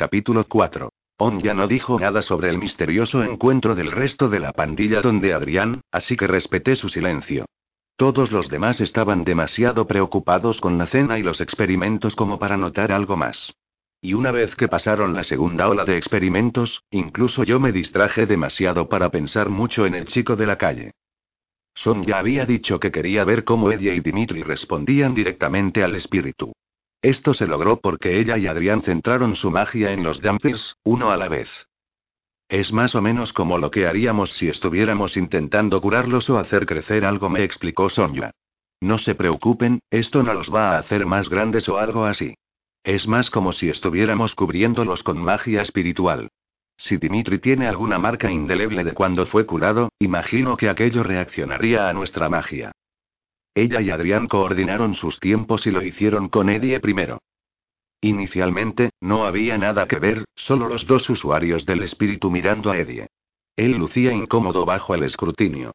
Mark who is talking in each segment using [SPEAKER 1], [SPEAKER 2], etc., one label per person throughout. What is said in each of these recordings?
[SPEAKER 1] Capítulo 4. On ya no dijo nada sobre el misterioso encuentro del resto de la pandilla donde Adrián, así que respeté su silencio. Todos los demás estaban demasiado preocupados con la cena y los experimentos como para notar algo más. Y una vez que pasaron la segunda ola de experimentos, incluso yo me distraje demasiado para pensar mucho en el chico de la calle. Son ya había dicho que quería ver cómo ella y Dimitri respondían directamente al espíritu. Esto se logró porque ella y Adrián centraron su magia en los jumpers, uno a la vez. Es más o menos como lo que haríamos si estuviéramos intentando curarlos o hacer crecer algo, me explicó Sonja. No se preocupen, esto no los va a hacer más grandes o algo así. Es más como si estuviéramos cubriéndolos con magia espiritual. Si Dimitri tiene alguna marca indeleble de cuando fue curado, imagino que aquello reaccionaría a nuestra magia. Ella y Adrián coordinaron sus tiempos y lo hicieron con Eddie primero. Inicialmente, no había nada que ver, solo los dos usuarios del espíritu mirando a Eddie. Él lucía incómodo bajo el escrutinio.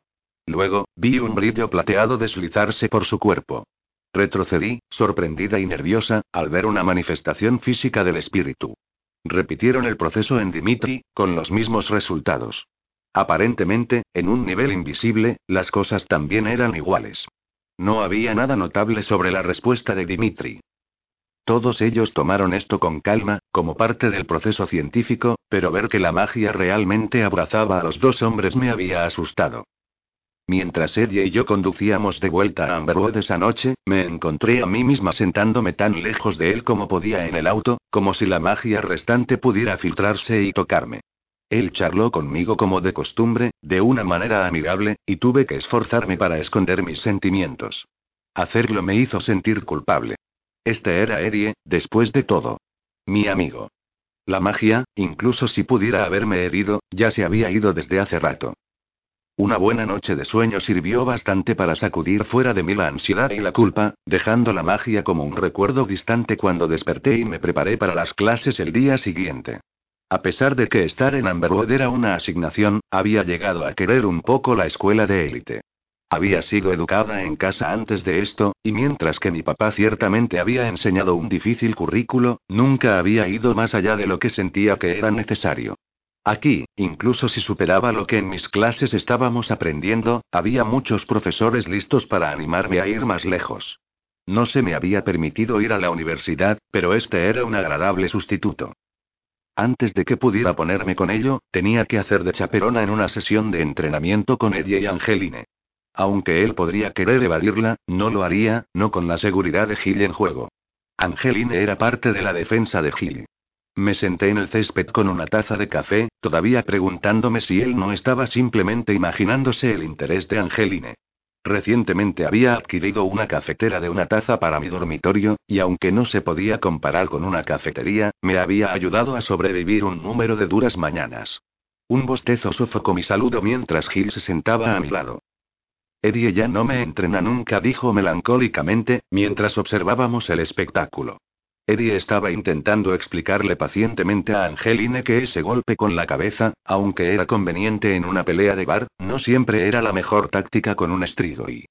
[SPEAKER 1] Luego, vi un brillo plateado deslizarse por su cuerpo. Retrocedí, sorprendida y nerviosa, al ver una manifestación física del espíritu. Repitieron el proceso en Dimitri, con los mismos resultados. Aparentemente, en un nivel invisible, las cosas también eran iguales. No había nada notable sobre la respuesta de Dimitri. Todos ellos tomaron esto con calma, como parte del proceso científico, pero ver que la magia realmente abrazaba a los dos hombres me había asustado. Mientras ella y yo conducíamos de vuelta a Amberwood esa noche, me encontré a mí misma sentándome tan lejos de él como podía en el auto, como si la magia restante pudiera filtrarse y tocarme. Él charló conmigo como de costumbre, de una manera amigable, y tuve que esforzarme para esconder mis sentimientos. Hacerlo me hizo sentir culpable. Este era Eddie, después de todo. Mi amigo. La magia, incluso si pudiera haberme herido, ya se había ido desde hace rato. Una buena noche de sueño sirvió bastante para sacudir fuera de mí la ansiedad y la culpa, dejando la magia como un recuerdo distante cuando desperté y me preparé para las clases el día siguiente. A pesar de que estar en Amberwood era una asignación, había llegado a querer un poco la escuela de élite. Había sido educada en casa antes de esto, y mientras que mi papá ciertamente había enseñado un difícil currículo, nunca había ido más allá de lo que sentía que era necesario. Aquí, incluso si superaba lo que en mis clases estábamos aprendiendo, había muchos profesores listos para animarme a ir más lejos. No se me había permitido ir a la universidad, pero este era un agradable sustituto. Antes de que pudiera ponerme con ello, tenía que hacer de chaperona en una sesión de entrenamiento con Eddie y Angeline. Aunque él podría querer evadirla, no lo haría, no con la seguridad de Gil en juego. Angeline era parte de la defensa de Gil. Me senté en el césped con una taza de café, todavía preguntándome si él no estaba simplemente imaginándose el interés de Angeline. Recientemente había adquirido una cafetera de una taza para mi dormitorio, y aunque no se podía comparar con una cafetería, me había ayudado a sobrevivir un número de duras mañanas. Un bostezo sofocó mi saludo mientras Gil se sentaba a mi lado. Eddie ya no me entrena nunca, dijo melancólicamente, mientras observábamos el espectáculo. Eddie estaba intentando explicarle pacientemente a Angeline que ese golpe con la cabeza, aunque era conveniente en una pelea de bar, no siempre era la mejor táctica con un y.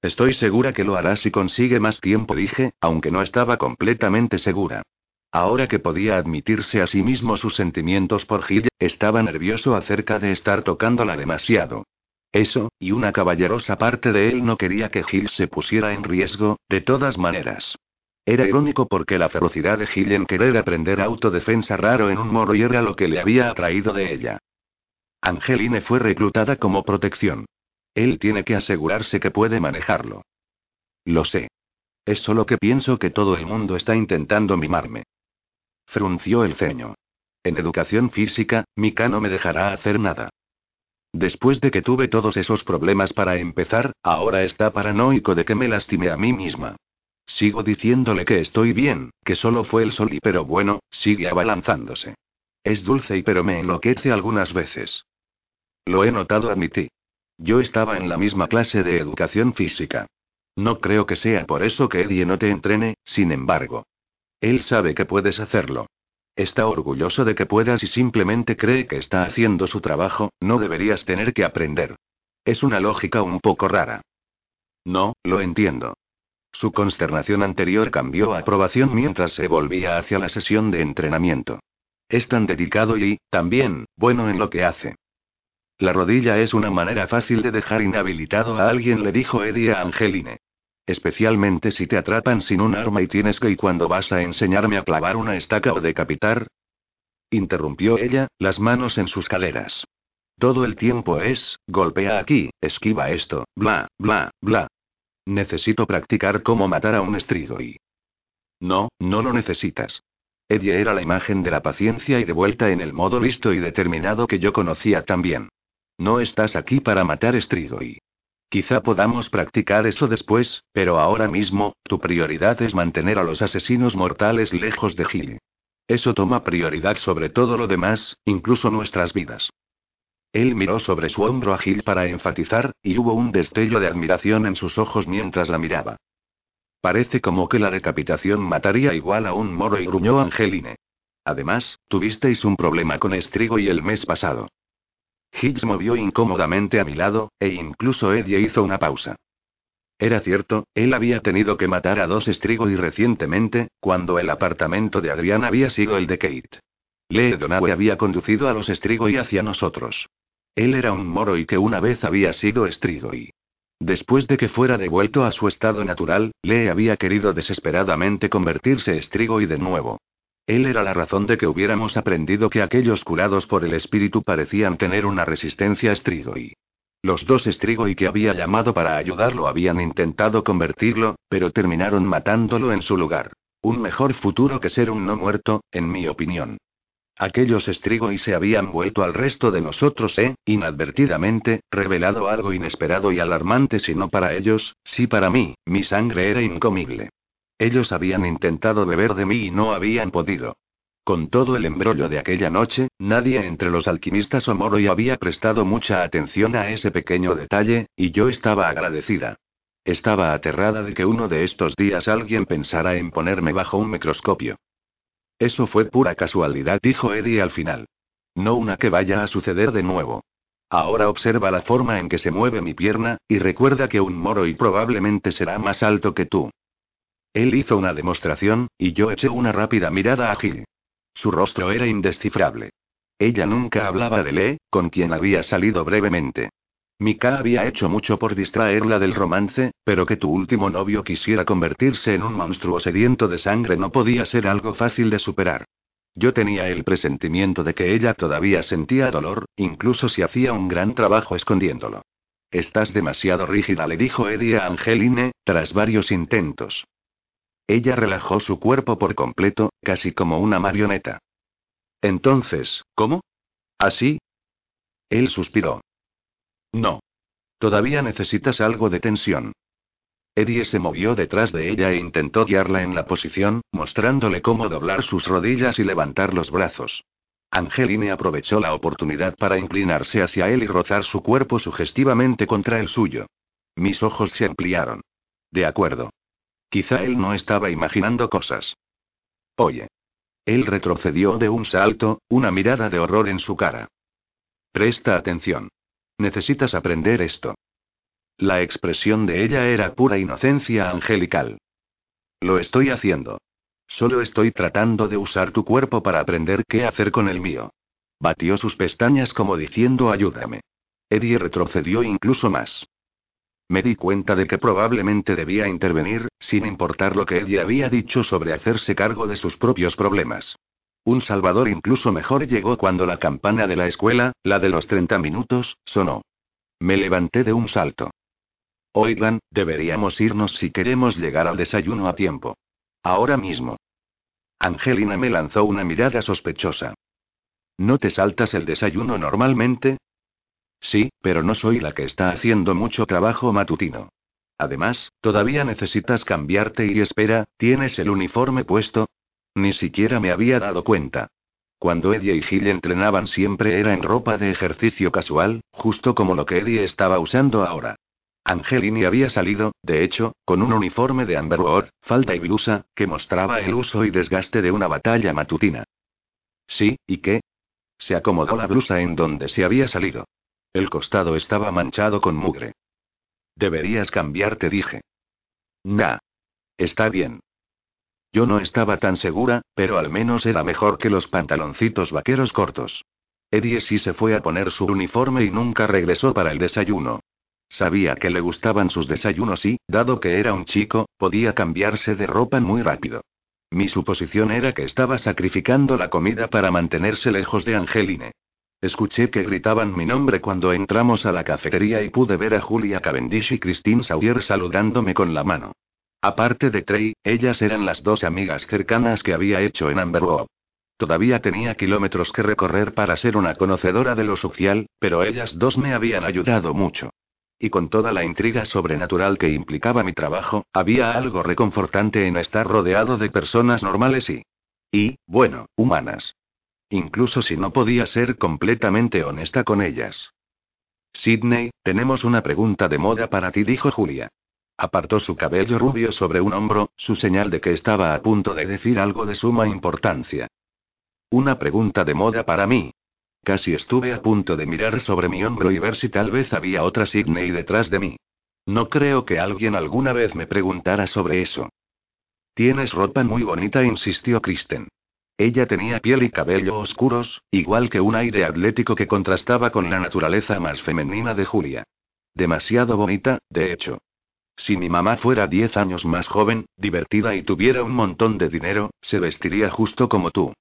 [SPEAKER 1] Estoy segura que lo hará si consigue más tiempo, dije, aunque no estaba completamente segura. Ahora que podía admitirse a sí mismo sus sentimientos por Gil, estaba nervioso acerca de estar tocándola demasiado. Eso, y una caballerosa parte de él no quería que Gil se pusiera en riesgo, de todas maneras. Era irónico porque la ferocidad de Gil en querer aprender autodefensa raro en un moro y era lo que le había atraído de ella. Angeline fue reclutada como protección. Él tiene que asegurarse que puede manejarlo. Lo sé. Es solo que pienso que todo el mundo está intentando mimarme. Frunció el ceño. En educación física, Mika no me dejará hacer nada. Después de que tuve todos esos problemas para empezar, ahora está paranoico de que me lastime a mí misma. Sigo diciéndole que estoy bien, que solo fue el sol y pero bueno, sigue abalanzándose. Es dulce y pero me enloquece algunas veces. Lo he notado, admití. Yo estaba en la misma clase de educación física. No creo que sea por eso que Eddie no te entrene, sin embargo. Él sabe que puedes hacerlo. Está orgulloso de que puedas y simplemente cree que está haciendo su trabajo, no deberías tener que aprender. Es una lógica un poco rara. No, lo entiendo. Su consternación anterior cambió a aprobación mientras se volvía hacia la sesión de entrenamiento. Es tan dedicado y, también, bueno en lo que hace. La rodilla es una manera fácil de dejar inhabilitado a alguien, le dijo Eddie a Angeline. Especialmente si te atrapan sin un arma y tienes que y cuando vas a enseñarme a clavar una estaca o decapitar. Interrumpió ella, las manos en sus caderas. Todo el tiempo es, golpea aquí, esquiva esto, bla, bla, bla. Necesito practicar cómo matar a un y. No, no lo necesitas. Eddie era la imagen de la paciencia y de vuelta en el modo listo y determinado que yo conocía también. No estás aquí para matar y. Quizá podamos practicar eso después, pero ahora mismo, tu prioridad es mantener a los asesinos mortales lejos de Gil. Eso toma prioridad sobre todo lo demás, incluso nuestras vidas. Él miró sobre su hombro a Gil para enfatizar, y hubo un destello de admiración en sus ojos mientras la miraba. Parece como que la decapitación mataría igual a un moro y gruñó Angeline. Además, tuvisteis un problema con Estrigo y el mes pasado. Higgs movió incómodamente a mi lado, e incluso Eddie hizo una pausa. Era cierto, él había tenido que matar a dos Estrigo y recientemente, cuando el apartamento de Adrián había sido el de Kate. Lee Donawe había conducido a los Estrigo y hacia nosotros. Él era un moro y que una vez había sido Estrigo y... Después de que fuera devuelto a su estado natural, Lee había querido desesperadamente convertirse Estrigo y de nuevo. Él era la razón de que hubiéramos aprendido que aquellos curados por el espíritu parecían tener una resistencia Strigoi. Los dos Strigoi que había llamado para ayudarlo habían intentado convertirlo, pero terminaron matándolo en su lugar. Un mejor futuro que ser un no muerto, en mi opinión. Aquellos Strigoi se habían vuelto al resto de nosotros e, inadvertidamente, revelado algo inesperado y alarmante si no para ellos, sí para mí, mi sangre era incomible. Ellos habían intentado beber de mí y no habían podido. Con todo el embrollo de aquella noche, nadie entre los alquimistas o Moroi había prestado mucha atención a ese pequeño detalle, y yo estaba agradecida. Estaba aterrada de que uno de estos días alguien pensara en ponerme bajo un microscopio. Eso fue pura casualidad, dijo Eddie al final. No una que vaya a suceder de nuevo. Ahora observa la forma en que se mueve mi pierna, y recuerda que un Moroi probablemente será más alto que tú. Él hizo una demostración, y yo eché una rápida mirada a Gil. Su rostro era indescifrable. Ella nunca hablaba de Lee, con quien había salido brevemente. Mika había hecho mucho por distraerla del romance, pero que tu último novio quisiera convertirse en un monstruo sediento de sangre no podía ser algo fácil de superar. Yo tenía el presentimiento de que ella todavía sentía dolor, incluso si hacía un gran trabajo escondiéndolo. Estás demasiado rígida, le dijo Eddie a Angeline, tras varios intentos. Ella relajó su cuerpo por completo, casi como una marioneta. Entonces, ¿cómo? ¿Así? Él suspiró. No. Todavía necesitas algo de tensión. Eddie se movió detrás de ella e intentó guiarla en la posición, mostrándole cómo doblar sus rodillas y levantar los brazos. Angeline aprovechó la oportunidad para inclinarse hacia él y rozar su cuerpo sugestivamente contra el suyo. Mis ojos se ampliaron. De acuerdo. Quizá él no estaba imaginando cosas. Oye. Él retrocedió de un salto, una mirada de horror en su cara. Presta atención. Necesitas aprender esto. La expresión de ella era pura inocencia angelical. Lo estoy haciendo. Solo estoy tratando de usar tu cuerpo para aprender qué hacer con el mío. Batió sus pestañas como diciendo ayúdame. Eddie retrocedió incluso más. Me di cuenta de que probablemente debía intervenir, sin importar lo que ella había dicho sobre hacerse cargo de sus propios problemas. Un salvador incluso mejor llegó cuando la campana de la escuela, la de los 30 minutos, sonó. Me levanté de un salto. Oigan, deberíamos irnos si queremos llegar al desayuno a tiempo. Ahora mismo. Angelina me lanzó una mirada sospechosa. ¿No te saltas el desayuno normalmente? Sí, pero no soy la que está haciendo mucho trabajo matutino. Además, todavía necesitas cambiarte y espera, ¿tienes el uniforme puesto? Ni siquiera me había dado cuenta. Cuando Eddie y Gil entrenaban siempre era en ropa de ejercicio casual, justo como lo que Eddie estaba usando ahora. Angelini había salido, de hecho, con un uniforme de Amberwood, falda y blusa, que mostraba el uso y desgaste de una batalla matutina. Sí, ¿y qué? Se acomodó la blusa en donde se había salido. El costado estaba manchado con mugre. Deberías cambiarte, dije. Nah. Está bien. Yo no estaba tan segura, pero al menos era mejor que los pantaloncitos vaqueros cortos. Eddie sí se fue a poner su uniforme y nunca regresó para el desayuno. Sabía que le gustaban sus desayunos y, dado que era un chico, podía cambiarse de ropa muy rápido. Mi suposición era que estaba sacrificando la comida para mantenerse lejos de Angeline. Escuché que gritaban mi nombre cuando entramos a la cafetería y pude ver a Julia Cavendish y Christine Sawyer saludándome con la mano. Aparte de Trey, ellas eran las dos amigas cercanas que había hecho en Amberwood. Todavía tenía kilómetros que recorrer para ser una conocedora de lo social, pero ellas dos me habían ayudado mucho. Y con toda la intriga sobrenatural que implicaba mi trabajo, había algo reconfortante en estar rodeado de personas normales y... y, bueno, humanas. Incluso si no podía ser completamente honesta con ellas. Sidney, tenemos una pregunta de moda para ti, dijo Julia. Apartó su cabello rubio sobre un hombro, su señal de que estaba a punto de decir algo de suma importancia. Una pregunta de moda para mí, Casi estuve a punto de mirar sobre mi hombro y ver si tal vez había otra Sidney detrás de mí. No creo que alguien alguna vez me preguntara sobre eso. Tienes ropa muy bonita, insistió Kristen. Ella tenía piel y cabello oscuros, igual que un aire atlético que contrastaba con la naturaleza más femenina de Julia. Demasiado bonita, de hecho. Si mi mamá fuera diez años más joven, divertida y tuviera un montón de dinero, se vestiría justo como tú.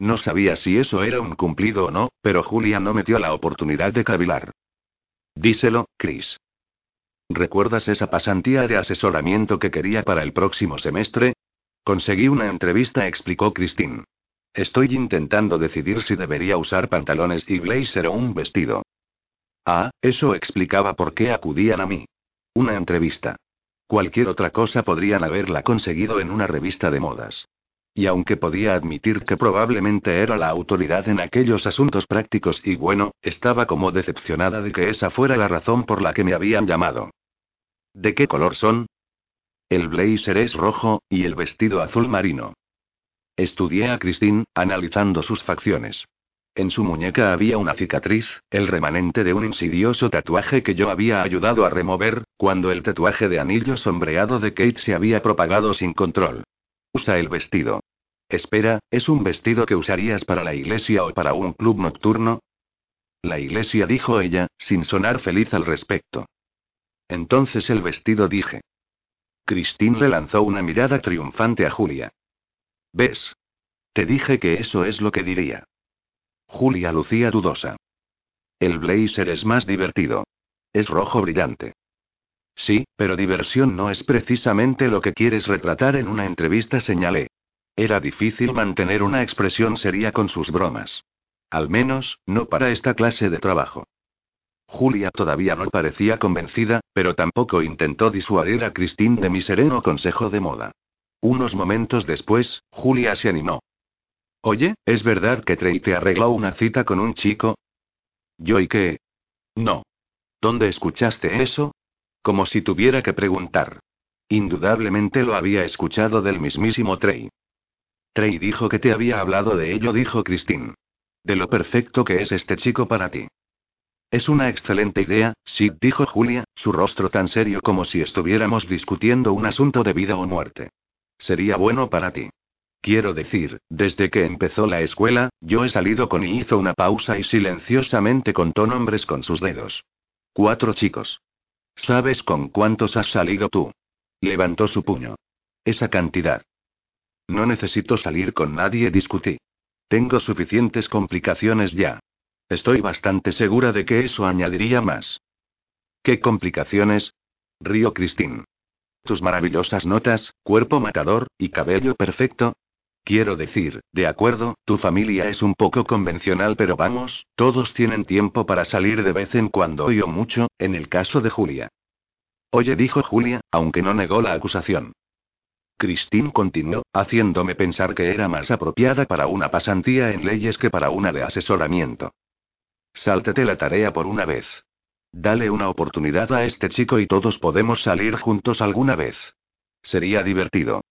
[SPEAKER 1] No sabía si eso era un cumplido o no, pero Julia no metió la oportunidad de cavilar. Díselo, Chris. ¿Recuerdas esa pasantía de asesoramiento que quería para el próximo semestre? Conseguí una entrevista, explicó Christine. Estoy intentando decidir si debería usar pantalones y blazer o un vestido. Ah, eso explicaba por qué acudían a mí. Una entrevista. Cualquier otra cosa podrían haberla conseguido en una revista de modas. Y aunque podía admitir que probablemente era la autoridad en aquellos asuntos prácticos y bueno, estaba como decepcionada de que esa fuera la razón por la que me habían llamado. ¿De qué color son? El blazer es rojo, y el vestido azul marino. Estudié a Christine, analizando sus facciones. En su muñeca había una cicatriz, el remanente de un insidioso tatuaje que yo había ayudado a remover, cuando el tatuaje de anillo sombreado de Kate se había propagado sin control. Usa el vestido. Espera, ¿es un vestido que usarías para la iglesia o para un club nocturno? La iglesia, dijo ella, sin sonar feliz al respecto. Entonces el vestido dije. Christine le lanzó una mirada triunfante a Julia. ¿Ves? Te dije que eso es lo que diría. Julia lucía dudosa. El blazer es más divertido. Es rojo brillante. Sí, pero diversión no es precisamente lo que quieres retratar en una entrevista, señalé. Era difícil mantener una expresión seria con sus bromas. Al menos, no para esta clase de trabajo. Julia todavía no parecía convencida, pero tampoco intentó disuadir a Christine de mi sereno consejo de moda. Unos momentos después, Julia se animó. Oye, ¿es verdad que Trey te arregló una cita con un chico? ¿Yo y qué? No. ¿Dónde escuchaste eso? Como si tuviera que preguntar. Indudablemente lo había escuchado del mismísimo Trey. Trey dijo que te había hablado de ello, dijo Christine. De lo perfecto que es este chico para ti. Es una excelente idea, sí, dijo Julia, su rostro tan serio como si estuviéramos discutiendo un asunto de vida o muerte. Sería bueno para ti. Quiero decir, desde que empezó la escuela, yo he salido con y hizo una pausa y silenciosamente contó nombres con sus dedos. Cuatro chicos. ¿Sabes con cuántos has salido tú? Levantó su puño. Esa cantidad. No necesito salir con nadie, discutí. Tengo suficientes complicaciones ya. Estoy bastante segura de que eso añadiría más. ¿Qué complicaciones? Río Cristín. Tus maravillosas notas, cuerpo matador, y cabello perfecto, Quiero decir, de acuerdo, tu familia es un poco convencional, pero vamos, todos tienen tiempo para salir de vez en cuando y o mucho, en el caso de Julia. Oye, dijo Julia, aunque no negó la acusación. Christine continuó, haciéndome pensar que era más apropiada para una pasantía en leyes que para una de asesoramiento. Sáltate la tarea por una vez. Dale una oportunidad a este chico y todos podemos salir juntos alguna vez. Sería divertido.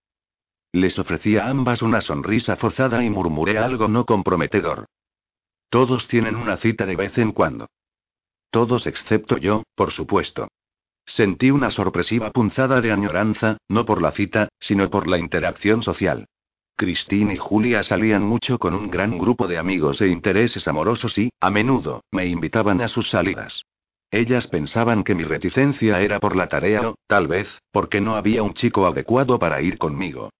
[SPEAKER 1] Les ofrecí a ambas una sonrisa forzada y murmuré algo no comprometedor. Todos tienen una cita de vez en cuando. Todos excepto yo, por supuesto. Sentí una sorpresiva punzada de añoranza, no por la cita, sino por la interacción social. Christine y Julia salían mucho con un gran grupo de amigos e intereses amorosos y, a menudo, me invitaban a sus salidas. Ellas pensaban que mi reticencia era por la tarea o, tal vez, porque no había un chico adecuado para ir conmigo.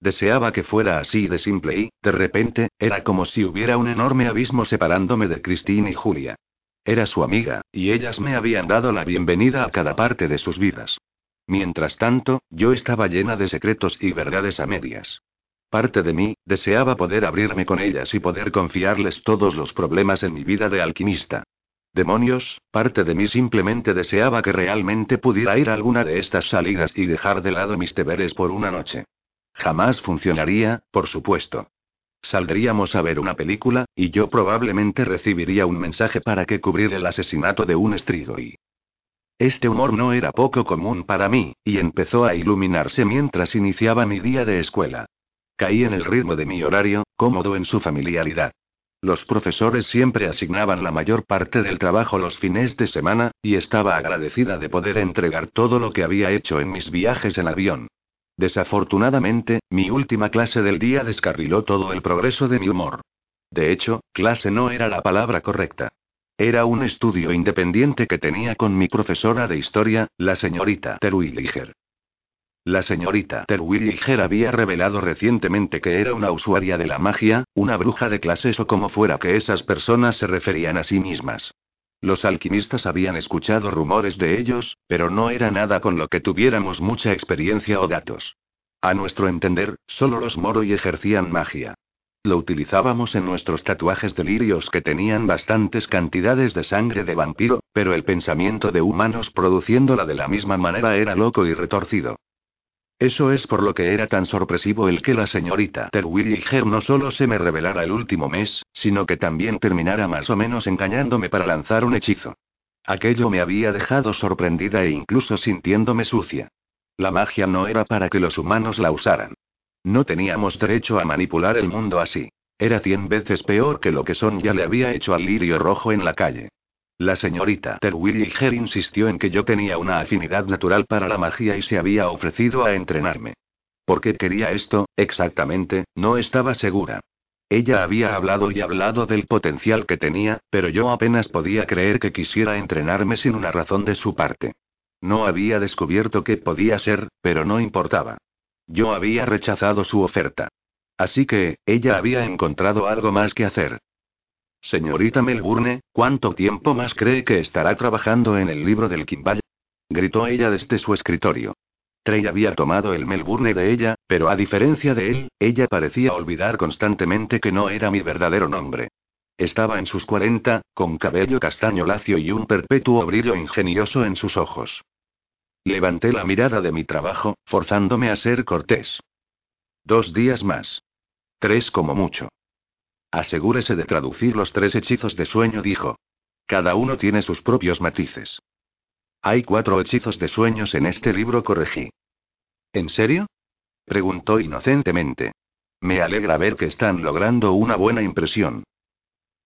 [SPEAKER 1] Deseaba que fuera así de simple y, de repente, era como si hubiera un enorme abismo separándome de Christine y Julia. Era su amiga, y ellas me habían dado la bienvenida a cada parte de sus vidas. Mientras tanto, yo estaba llena de secretos y verdades a medias. Parte de mí, deseaba poder abrirme con ellas y poder confiarles todos los problemas en mi vida de alquimista. Demonios, parte de mí simplemente deseaba que realmente pudiera ir a alguna de estas salidas y dejar de lado mis deberes por una noche. Jamás funcionaría, por supuesto. Saldríamos a ver una película, y yo probablemente recibiría un mensaje para que cubrir el asesinato de un y. Este humor no era poco común para mí, y empezó a iluminarse mientras iniciaba mi día de escuela. Caí en el ritmo de mi horario, cómodo en su familiaridad. Los profesores siempre asignaban la mayor parte del trabajo los fines de semana, y estaba agradecida de poder entregar todo lo que había hecho en mis viajes en avión. Desafortunadamente, mi última clase del día descarriló todo el progreso de mi humor. De hecho, clase no era la palabra correcta. Era un estudio independiente que tenía con mi profesora de historia, la señorita Terwilliger. La señorita Terwilliger había revelado recientemente que era una usuaria de la magia, una bruja de clases o como fuera que esas personas se referían a sí mismas. Los alquimistas habían escuchado rumores de ellos, pero no era nada con lo que tuviéramos mucha experiencia o datos. A nuestro entender, solo los Moroi ejercían magia. Lo utilizábamos en nuestros tatuajes de lirios que tenían bastantes cantidades de sangre de vampiro, pero el pensamiento de humanos produciéndola de la misma manera era loco y retorcido. Eso es por lo que era tan sorpresivo el que la señorita Terwilliger no solo se me revelara el último mes, sino que también terminara más o menos engañándome para lanzar un hechizo. Aquello me había dejado sorprendida e incluso sintiéndome sucia. La magia no era para que los humanos la usaran. No teníamos derecho a manipular el mundo así. Era cien veces peor que lo que Son ya le había hecho al lirio rojo en la calle. La señorita Terwilliger insistió en que yo tenía una afinidad natural para la magia y se había ofrecido a entrenarme. ¿Por qué quería esto, exactamente? No estaba segura. Ella había hablado y hablado del potencial que tenía, pero yo apenas podía creer que quisiera entrenarme sin una razón de su parte. No había descubierto qué podía ser, pero no importaba. Yo había rechazado su oferta. Así que, ella había encontrado algo más que hacer. Señorita Melbourne, ¿cuánto tiempo más cree que estará trabajando en el libro del Kimball? Gritó ella desde su escritorio. Trey había tomado el Melbourne de ella, pero a diferencia de él, ella parecía olvidar constantemente que no era mi verdadero nombre. Estaba en sus cuarenta, con cabello castaño lacio y un perpetuo brillo ingenioso en sus ojos. Levanté la mirada de mi trabajo, forzándome a ser cortés. Dos días más. Tres como mucho. Asegúrese de traducir los tres hechizos de sueño, dijo. Cada uno tiene sus propios matices. Hay cuatro hechizos de sueños en este libro, corregí. ¿En serio? preguntó inocentemente. Me alegra ver que están logrando una buena impresión.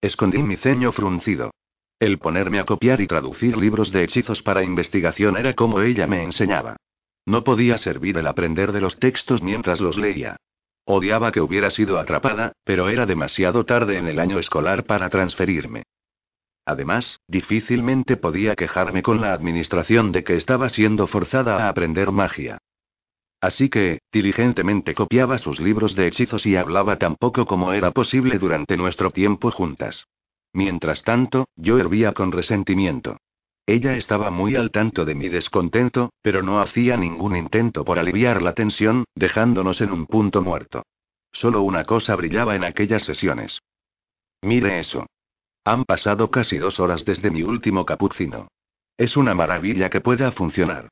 [SPEAKER 1] Escondí mi ceño fruncido. El ponerme a copiar y traducir libros de hechizos para investigación era como ella me enseñaba. No podía servir el aprender de los textos mientras los leía. Odiaba que hubiera sido atrapada, pero era demasiado tarde en el año escolar para transferirme. Además, difícilmente podía quejarme con la administración de que estaba siendo forzada a aprender magia. Así que, diligentemente copiaba sus libros de hechizos y hablaba tan poco como era posible durante nuestro tiempo juntas. Mientras tanto, yo hervía con resentimiento. Ella estaba muy al tanto de mi descontento, pero no hacía ningún intento por aliviar la tensión, dejándonos en un punto muerto. Solo una cosa brillaba en aquellas sesiones. Mire eso. Han pasado casi dos horas desde mi último capucino. Es una maravilla que pueda funcionar.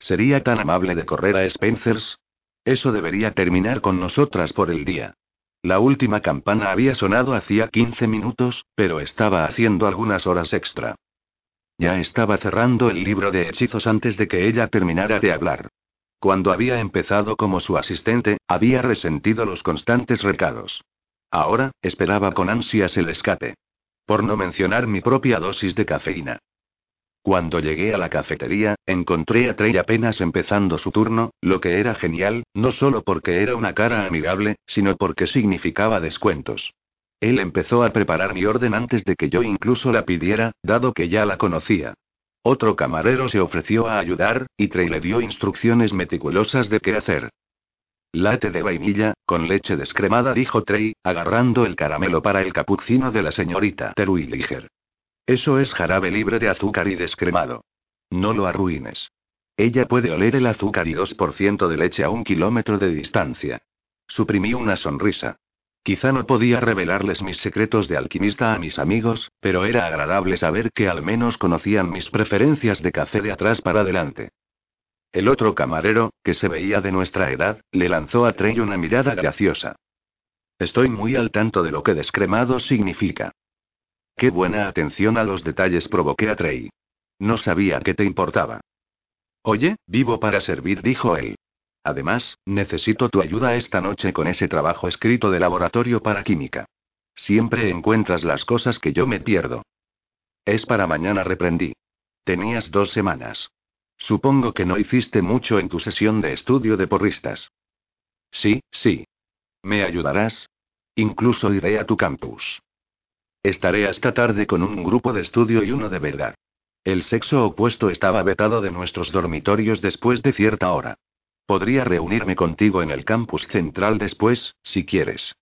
[SPEAKER 1] ¿Sería tan amable de correr a Spencer's? Eso debería terminar con nosotras por el día. La última campana había sonado hacía 15 minutos, pero estaba haciendo algunas horas extra. Ya estaba cerrando el libro de hechizos antes de que ella terminara de hablar. Cuando había empezado como su asistente, había resentido los constantes recados. Ahora, esperaba con ansias el escape. Por no mencionar mi propia dosis de cafeína. Cuando llegué a la cafetería, encontré a Trey apenas empezando su turno, lo que era genial, no solo porque era una cara amigable, sino porque significaba descuentos. Él empezó a preparar mi orden antes de que yo incluso la pidiera, dado que ya la conocía. Otro camarero se ofreció a ayudar, y Trey le dio instrucciones meticulosas de qué hacer. Late de vainilla, con leche descremada, dijo Trey, agarrando el caramelo para el capucino de la señorita Terwilliger. Eso es jarabe libre de azúcar y descremado. No lo arruines. Ella puede oler el azúcar y 2% de leche a un kilómetro de distancia. Suprimí una sonrisa. Quizá no podía revelarles mis secretos de alquimista a mis amigos, pero era agradable saber que al menos conocían mis preferencias de café de atrás para adelante. El otro camarero, que se veía de nuestra edad, le lanzó a Trey una mirada graciosa. Estoy muy al tanto de lo que descremado significa. Qué buena atención a los detalles provoqué a Trey. No sabía que te importaba. Oye, vivo para servir, dijo él. Además, necesito tu ayuda esta noche con ese trabajo escrito de laboratorio para química. Siempre encuentras las cosas que yo me pierdo. Es para mañana, reprendí. Tenías dos semanas. Supongo que no hiciste mucho en tu sesión de estudio de porristas. Sí, sí. ¿Me ayudarás? Incluso iré a tu campus. Estaré hasta tarde con un grupo de estudio y uno de verdad. El sexo opuesto estaba vetado de nuestros dormitorios después de cierta hora. Podría reunirme contigo en el campus central después, si quieres.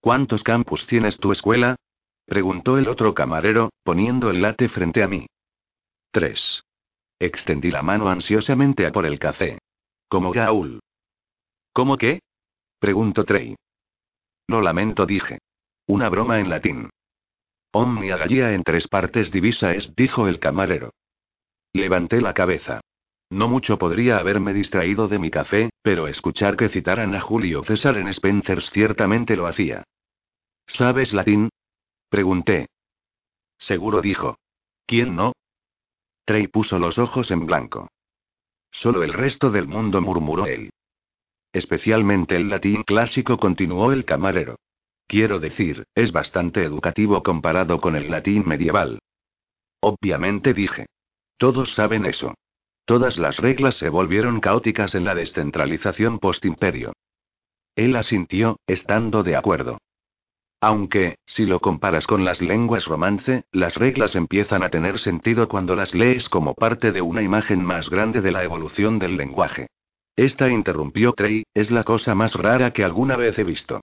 [SPEAKER 1] ¿Cuántos campus tienes tu escuela? preguntó el otro camarero, poniendo el late frente a mí. Tres. Extendí la mano ansiosamente a por el café. Como Gaul. ¿Cómo qué? preguntó Trey. Lo lamento, dije. Una broma en latín. Omnia Gallia en tres partes divisa es, dijo el camarero. Levanté la cabeza. No mucho podría haberme distraído de mi café, pero escuchar que citaran a Julio César en Spencer's ciertamente lo hacía. ¿Sabes latín? Pregunté. Seguro dijo. ¿Quién no? Trey puso los ojos en blanco. Solo el resto del mundo murmuró él. Especialmente el latín clásico, continuó el camarero. Quiero decir, es bastante educativo comparado con el latín medieval. Obviamente dije. Todos saben eso. Todas las reglas se volvieron caóticas en la descentralización postimperio. Él asintió, estando de acuerdo. Aunque, si lo comparas con las lenguas romance, las reglas empiezan a tener sentido cuando las lees como parte de una imagen más grande de la evolución del lenguaje. Esta interrumpió Trey, es la cosa más rara que alguna vez he visto.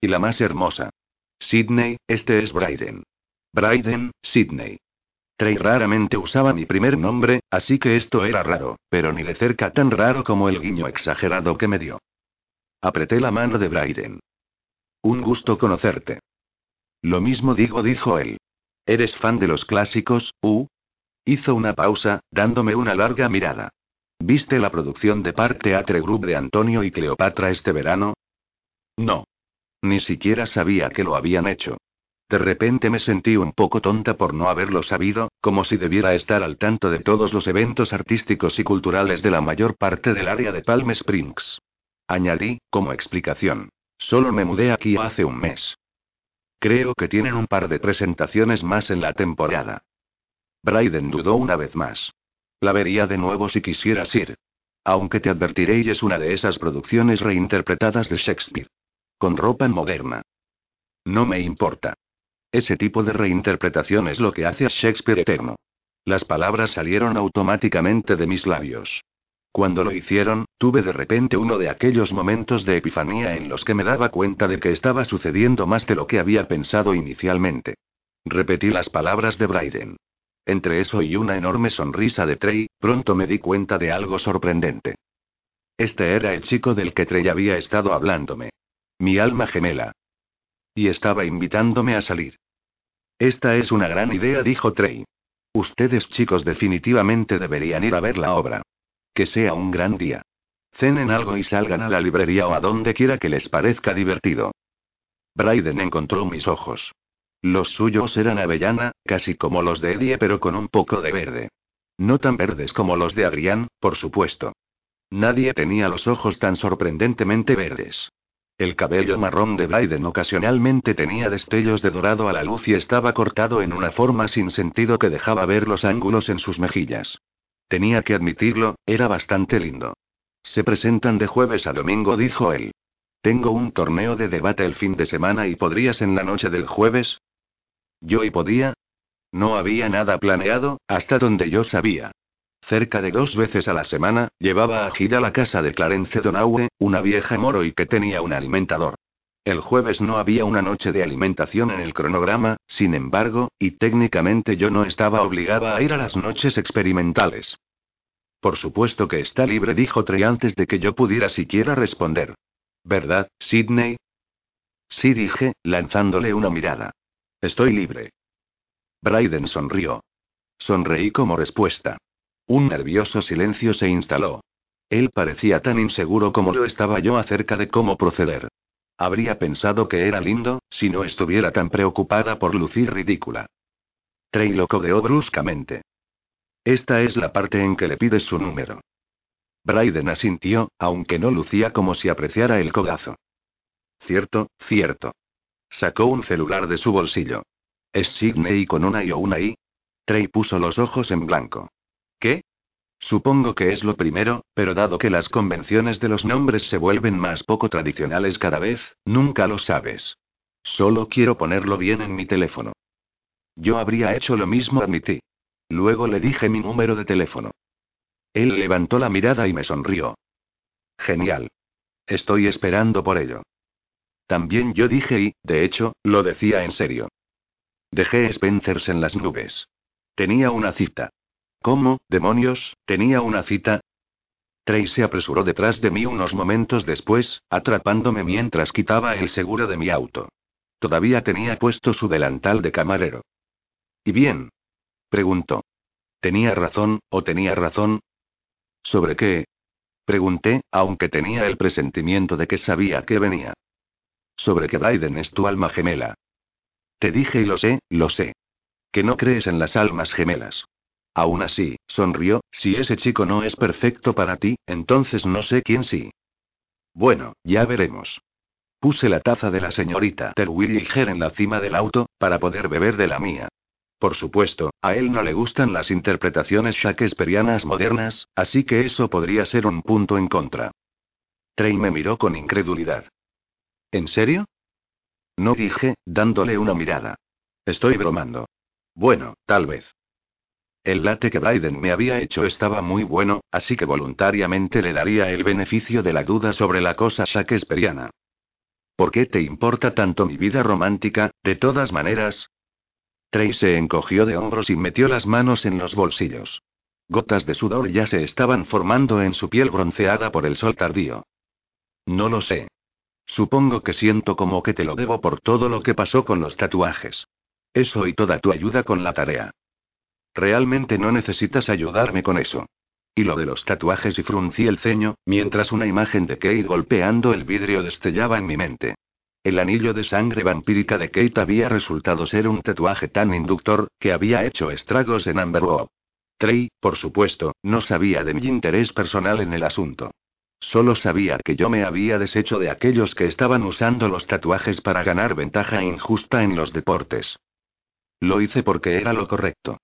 [SPEAKER 1] Y la más hermosa. Sidney, este es Bryden. Bryden, Sidney. Trey raramente usaba mi primer nombre, así que esto era raro, pero ni de cerca tan raro como el guiño exagerado que me dio. Apreté la mano de Bryden. Un gusto conocerte. Lo mismo digo, dijo él. ¿Eres fan de los clásicos, U? Hizo una pausa, dándome una larga mirada. ¿Viste la producción de Park Theatre Group de Antonio y Cleopatra este verano? No. Ni siquiera sabía que lo habían hecho. De repente me sentí un poco tonta por no haberlo sabido, como si debiera estar al tanto de todos los eventos artísticos y culturales de la mayor parte del área de Palm Springs. Añadí, como explicación. Solo me mudé aquí hace un mes. Creo que tienen un par de presentaciones más en la temporada. Bryden dudó una vez más. La vería de nuevo si quisieras ir. Aunque te advertiré y es una de esas producciones reinterpretadas de Shakespeare. Con ropa moderna. No me importa. Ese tipo de reinterpretación es lo que hace a Shakespeare eterno. Las palabras salieron automáticamente de mis labios. Cuando lo hicieron, tuve de repente uno de aquellos momentos de epifanía en los que me daba cuenta de que estaba sucediendo más de lo que había pensado inicialmente. Repetí las palabras de Bryden. Entre eso y una enorme sonrisa de Trey, pronto me di cuenta de algo sorprendente. Este era el chico del que Trey había estado hablándome. Mi alma gemela. Y estaba invitándome a salir. Esta es una gran idea, dijo Trey. Ustedes chicos definitivamente deberían ir a ver la obra. Que sea un gran día. Cenen algo y salgan a la librería o a donde quiera que les parezca divertido. Bryden encontró mis ojos. Los suyos eran avellana, casi como los de Eddie, pero con un poco de verde. No tan verdes como los de Adrián, por supuesto. Nadie tenía los ojos tan sorprendentemente verdes. El cabello marrón de Bryden ocasionalmente tenía destellos de dorado a la luz y estaba cortado en una forma sin sentido que dejaba ver los ángulos en sus mejillas. Tenía que admitirlo, era bastante lindo. Se presentan de jueves a domingo, dijo él. Tengo un torneo de debate el fin de semana y podrías en la noche del jueves. Yo y podía. No había nada planeado, hasta donde yo sabía. Cerca de dos veces a la semana, llevaba a Gira la casa de Clarence Donaue, una vieja moro y que tenía un alimentador. El jueves no había una noche de alimentación en el cronograma, sin embargo, y técnicamente yo no estaba obligada a ir a las noches experimentales. Por supuesto que está libre, dijo Trey antes de que yo pudiera siquiera responder. ¿Verdad, Sidney? Sí, dije, lanzándole una mirada. Estoy libre. Bryden sonrió. Sonreí como respuesta. Un nervioso silencio se instaló. Él parecía tan inseguro como lo estaba yo acerca de cómo proceder. Habría pensado que era lindo, si no estuviera tan preocupada por lucir ridícula. Trey lo codeó bruscamente. Esta es la parte en que le pides su número. Bryden asintió, aunque no lucía como si apreciara el codazo. Cierto, cierto. Sacó un celular de su bolsillo. ¿Es Sidney con una I o una I? Trey puso los ojos en blanco. ¿Qué? Supongo que es lo primero, pero dado que las convenciones de los nombres se vuelven más poco tradicionales cada vez, nunca lo sabes. Solo quiero ponerlo bien en mi teléfono. Yo habría hecho lo mismo, admití. Luego le dije mi número de teléfono. Él levantó la mirada y me sonrió. Genial. Estoy esperando por ello. También yo dije y, de hecho, lo decía en serio. Dejé Spencers en las nubes. Tenía una cita. ¿Cómo, demonios, tenía una cita? Trey se apresuró detrás de mí unos momentos después, atrapándome mientras quitaba el seguro de mi auto. Todavía tenía puesto su delantal de camarero. ¿Y bien? preguntó. ¿Tenía razón, o tenía razón? ¿Sobre qué? Pregunté, aunque tenía el presentimiento de que sabía que venía. Sobre que Biden es tu alma gemela. Te dije y lo sé, lo sé. Que no crees en las almas gemelas. Aún así, sonrió, si ese chico no es perfecto para ti, entonces no sé quién sí. Bueno, ya veremos. Puse la taza de la señorita Terwilliger en la cima del auto, para poder beber de la mía. Por supuesto, a él no le gustan las interpretaciones shakespearianas modernas, así que eso podría ser un punto en contra. Trey me miró con incredulidad. ¿En serio? No dije, dándole una mirada. Estoy bromando. Bueno, tal vez. El late que Biden me había hecho estaba muy bueno, así que voluntariamente le daría el beneficio de la duda sobre la cosa shakespeariana. ¿Por qué te importa tanto mi vida romántica, de todas maneras? Trey se encogió de hombros y metió las manos en los bolsillos. Gotas de sudor ya se estaban formando en su piel bronceada por el sol tardío. No lo sé. Supongo que siento como que te lo debo por todo lo que pasó con los tatuajes. Eso y toda tu ayuda con la tarea. Realmente no necesitas ayudarme con eso. Y lo de los tatuajes y fruncí el ceño, mientras una imagen de Kate golpeando el vidrio destellaba en mi mente. El anillo de sangre vampírica de Kate había resultado ser un tatuaje tan inductor, que había hecho estragos en Amber Trey, por supuesto, no sabía de mi interés personal en el asunto. Solo sabía que yo me había deshecho de aquellos que estaban usando los tatuajes para ganar ventaja injusta en los deportes. Lo hice porque era lo correcto.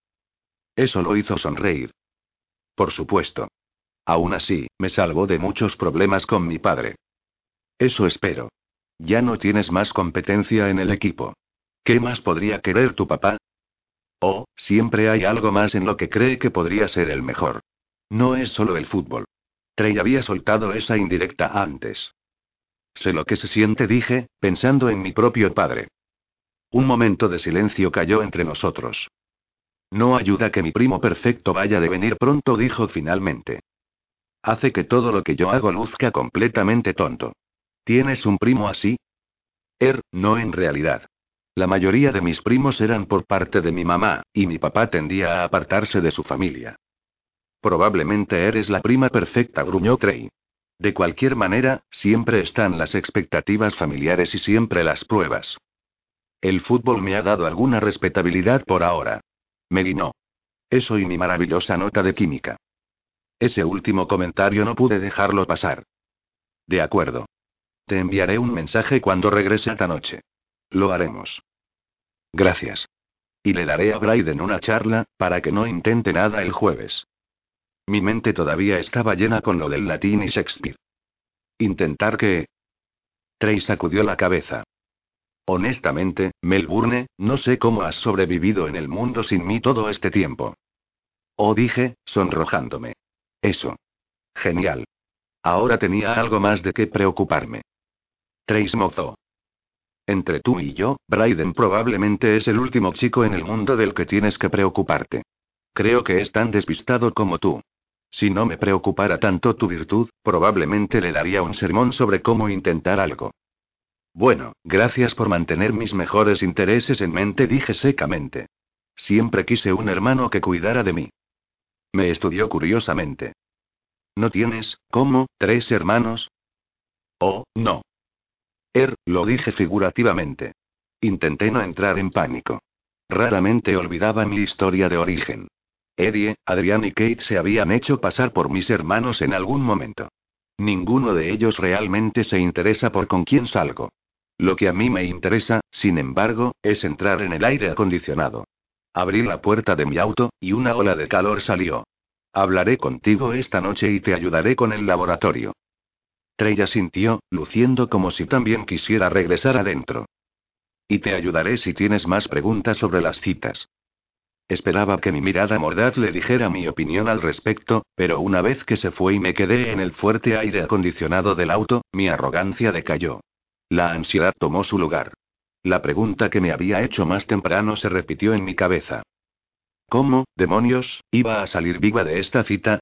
[SPEAKER 1] Eso lo hizo sonreír. Por supuesto. Aún así, me salvó de muchos problemas con mi padre. Eso espero. Ya no tienes más competencia en el equipo. ¿Qué más podría querer tu papá? Oh, siempre hay algo más en lo que cree que podría ser el mejor. No es solo el fútbol. Trey había soltado esa indirecta antes. Sé lo que se siente, dije, pensando en mi propio padre. Un momento de silencio cayó entre nosotros. No ayuda que mi primo perfecto vaya de venir pronto, dijo finalmente. Hace que todo lo que yo hago luzca completamente tonto. ¿Tienes un primo así? Er, no en realidad. La mayoría de mis primos eran por parte de mi mamá, y mi papá tendía a apartarse de su familia. Probablemente eres la prima perfecta, gruñó Trey. De cualquier manera, siempre están las expectativas familiares y siempre las pruebas. El fútbol me ha dado alguna respetabilidad por ahora. Me guinó. Eso y mi maravillosa nota de química. Ese último comentario no pude dejarlo pasar. De acuerdo. Te enviaré un mensaje cuando regrese esta noche. Lo haremos. Gracias. Y le daré a Bryden una charla, para que no intente nada el jueves. Mi mente todavía estaba llena con lo del latín y Shakespeare. ¿Intentar qué? Trey sacudió la cabeza. Honestamente, Melbourne, no sé cómo has sobrevivido en el mundo sin mí todo este tiempo. Oh, dije, sonrojándome. Eso. Genial. Ahora tenía algo más de qué preocuparme. Trace mozó. Entre tú y yo, Bryden probablemente es el último chico en el mundo del que tienes que preocuparte. Creo que es tan despistado como tú. Si no me preocupara tanto tu virtud, probablemente le daría un sermón sobre cómo intentar algo. Bueno, gracias por mantener mis mejores intereses en mente, dije secamente. Siempre quise un hermano que cuidara de mí. Me estudió curiosamente. ¿No tienes, cómo, tres hermanos? Oh, no. Er, lo dije figurativamente. Intenté no entrar en pánico. Raramente olvidaba mi historia de origen. Eddie, Adrián y Kate se habían hecho pasar por mis hermanos en algún momento. Ninguno de ellos realmente se interesa por con quién salgo. Lo que a mí me interesa, sin embargo, es entrar en el aire acondicionado. Abrí la puerta de mi auto, y una ola de calor salió. Hablaré contigo esta noche y te ayudaré con el laboratorio. Treya sintió, luciendo como si también quisiera regresar adentro. Y te ayudaré si tienes más preguntas sobre las citas. Esperaba que mi mirada mordaz le dijera mi opinión al respecto, pero una vez que se fue y me quedé en el fuerte aire acondicionado del auto, mi arrogancia decayó. La ansiedad tomó su lugar. La pregunta que me había hecho más temprano se repitió en mi cabeza. ¿Cómo, demonios, iba a salir viva de esta cita?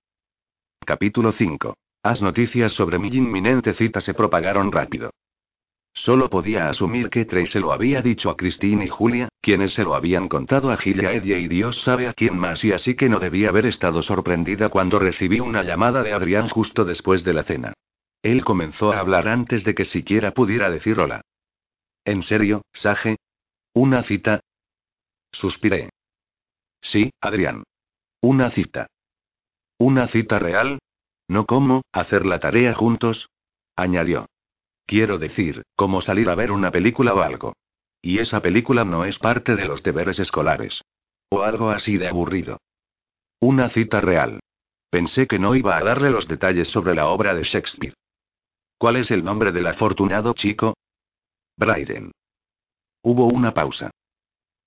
[SPEAKER 1] Capítulo 5. Las noticias sobre mi inminente cita se propagaron rápido. Solo podía asumir que Trey se lo había dicho a Christine y Julia, quienes se lo habían contado a Gil y Eddie y Dios sabe a quién más y así que no debía haber estado sorprendida cuando recibí una llamada de Adrián justo después de la cena. Él comenzó a hablar antes de que siquiera pudiera decir hola. ¿En serio, Sage? ¿Una cita? Suspiré. Sí, Adrián. Una cita. ¿Una cita real? ¿No cómo, hacer la tarea juntos? añadió. Quiero decir, como salir a ver una película o algo. Y esa película no es parte de los deberes escolares. O algo así de aburrido. Una cita real. Pensé que no iba a darle los detalles sobre la obra de Shakespeare. ¿Cuál es el nombre del afortunado chico? Bryden. Hubo una pausa.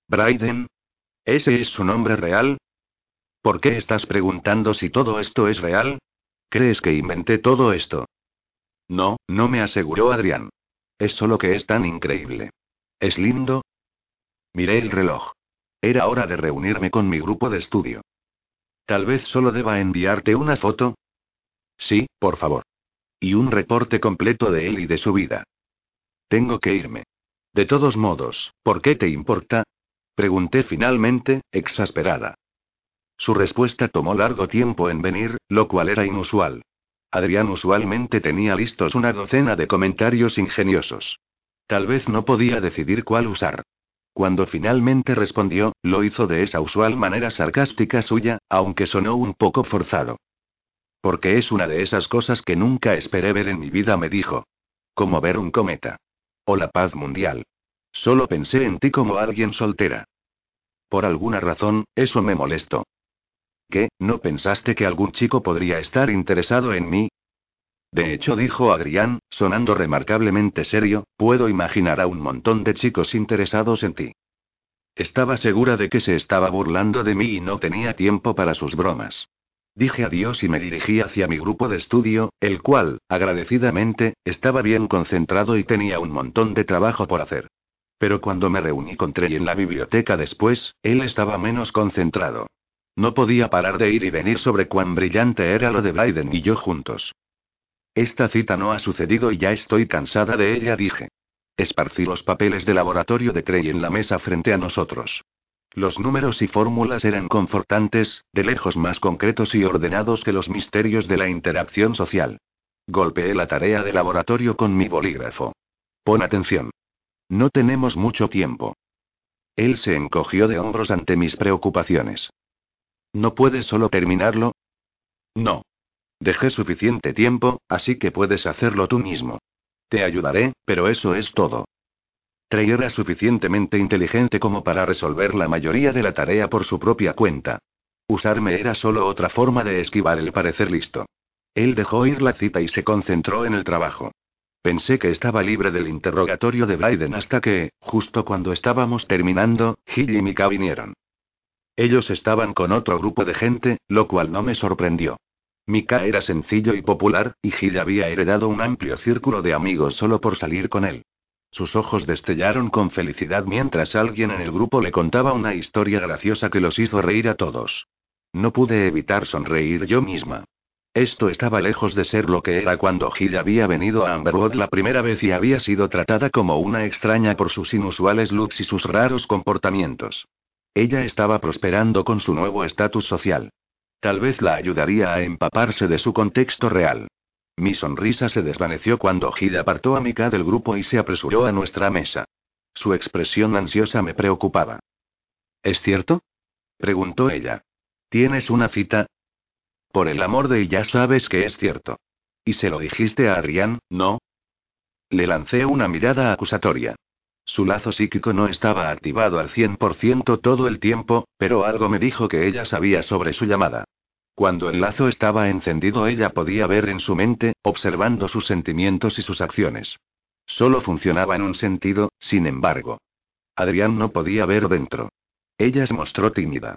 [SPEAKER 1] Bryden. ¿Ese es su nombre real? ¿Por qué estás preguntando si todo esto es real? ¿Crees que inventé todo esto? No, no me aseguró Adrián. Es solo que es tan increíble. ¿Es lindo? Miré el reloj. Era hora de reunirme con mi grupo de estudio. Tal vez solo deba enviarte una foto. Sí, por favor. Y un reporte completo de él y de su vida. Tengo que irme. De todos modos, ¿por qué te importa? Pregunté finalmente, exasperada. Su respuesta tomó largo tiempo en venir, lo cual era inusual. Adrián usualmente tenía listos una docena de comentarios ingeniosos. Tal vez no podía decidir cuál usar. Cuando finalmente respondió, lo hizo de esa usual manera sarcástica suya, aunque sonó un poco forzado. Porque es una de esas cosas que nunca esperé ver en mi vida, me dijo. Como ver un cometa. O la paz mundial. Solo pensé en ti como alguien soltera. Por alguna razón, eso me molestó. ¿Qué, no pensaste que algún chico podría estar interesado en mí? De hecho, dijo Adrián, sonando remarcablemente serio, puedo imaginar a un montón de chicos interesados en ti. Estaba segura de que se estaba burlando de mí y no tenía tiempo para sus bromas. Dije adiós y me dirigí hacia mi grupo de estudio, el cual, agradecidamente, estaba bien concentrado y tenía un montón de trabajo por hacer. Pero cuando me reuní con Trey en la biblioteca después, él estaba menos concentrado. No podía parar de ir y venir sobre cuán brillante era lo de Biden y yo juntos. Esta cita no ha sucedido y ya estoy cansada de ella, dije. Esparcí los papeles de laboratorio de Trey en la mesa frente a nosotros. Los números y fórmulas eran confortantes, de lejos más concretos y ordenados que los misterios de la interacción social. Golpeé la tarea de laboratorio con mi bolígrafo. Pon atención. No tenemos mucho tiempo. Él se encogió de hombros ante mis preocupaciones. ¿No puedes solo terminarlo? No. Dejé suficiente tiempo, así que puedes hacerlo tú mismo. Te ayudaré, pero eso es todo. Trey era suficientemente inteligente como para resolver la mayoría de la tarea por su propia cuenta. Usarme era solo otra forma de esquivar el parecer listo. Él dejó ir la cita y se concentró en el trabajo. Pensé que estaba libre del interrogatorio de Bryden hasta que, justo cuando estábamos terminando, Gil y Mika vinieron. Ellos estaban con otro grupo de gente, lo cual no me sorprendió. Mika era sencillo y popular, y Gil había heredado un amplio círculo de amigos solo por salir con él. Sus ojos destellaron con felicidad mientras alguien en el grupo le contaba una historia graciosa que los hizo reír a todos. No pude evitar sonreír yo misma. Esto estaba lejos de ser lo que era cuando Gil había venido a Amberwood la primera vez y había sido tratada como una extraña por sus inusuales looks y sus raros comportamientos. Ella estaba prosperando con su nuevo estatus social. Tal vez la ayudaría a empaparse de su contexto real. Mi sonrisa se desvaneció cuando Gil apartó a Mika del grupo y se apresuró a nuestra mesa. Su expresión ansiosa me preocupaba. ¿Es cierto? preguntó ella. ¿Tienes una cita? Por el amor de ya sabes que es cierto. ¿Y se lo dijiste a Adrián, no? Le lancé una mirada acusatoria. Su lazo psíquico no estaba activado al 100% todo el tiempo, pero algo me dijo que ella sabía sobre su llamada. Cuando el lazo estaba encendido ella podía ver en su mente, observando sus sentimientos y sus acciones. Solo funcionaba en un sentido, sin embargo. Adrián no podía ver dentro. Ella se mostró tímida.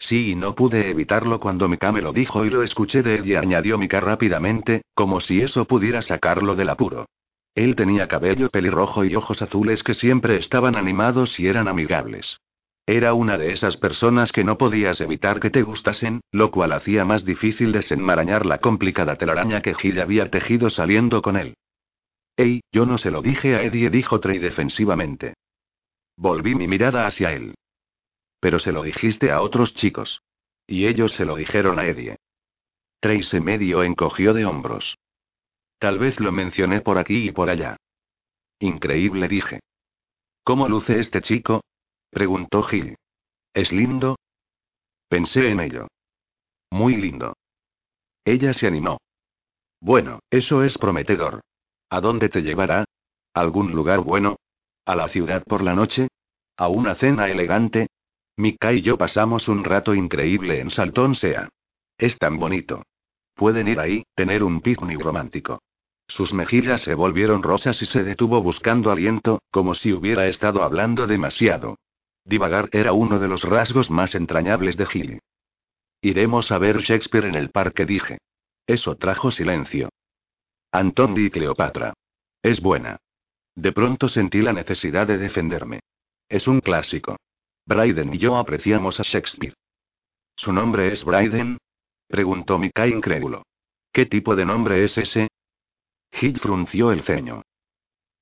[SPEAKER 1] Sí, y no pude evitarlo cuando Mika me lo dijo y lo escuché de ella, añadió Mika rápidamente, como si eso pudiera sacarlo del apuro. Él tenía cabello pelirrojo y ojos azules que siempre estaban animados y eran amigables. Era una de esas personas que no podías evitar que te gustasen, lo cual hacía más difícil desenmarañar la complicada telaraña que Gil había tejido saliendo con él. Ey, yo no se lo dije a Eddie, dijo Trey defensivamente. Volví mi mirada hacia él. Pero se lo dijiste a otros chicos. Y ellos se lo dijeron a Eddie. Trey se medio encogió de hombros. Tal vez lo mencioné por aquí y por allá. Increíble, dije. ¿Cómo luce este chico? Preguntó Gil. ¿Es lindo? Pensé en ello. Muy lindo. Ella se animó. Bueno, eso es prometedor. ¿A dónde te llevará? ¿Algún lugar bueno? ¿A la ciudad por la noche? ¿A una cena elegante? Mika y yo pasamos un rato increíble en Saltón Sea. Es tan bonito. Pueden ir ahí, tener un picnic romántico. Sus mejillas se volvieron rosas y se detuvo buscando aliento, como si hubiera estado hablando demasiado. Divagar era uno de los rasgos más entrañables de Gilly. Iremos a ver Shakespeare en el parque, dije. Eso trajo silencio. Antón y Cleopatra. Es buena. De pronto sentí la necesidad de defenderme. Es un clásico. Bryden y yo apreciamos a Shakespeare. ¿Su nombre es Bryden? preguntó Mika incrédulo. ¿Qué tipo de nombre es ese? Gil frunció el ceño.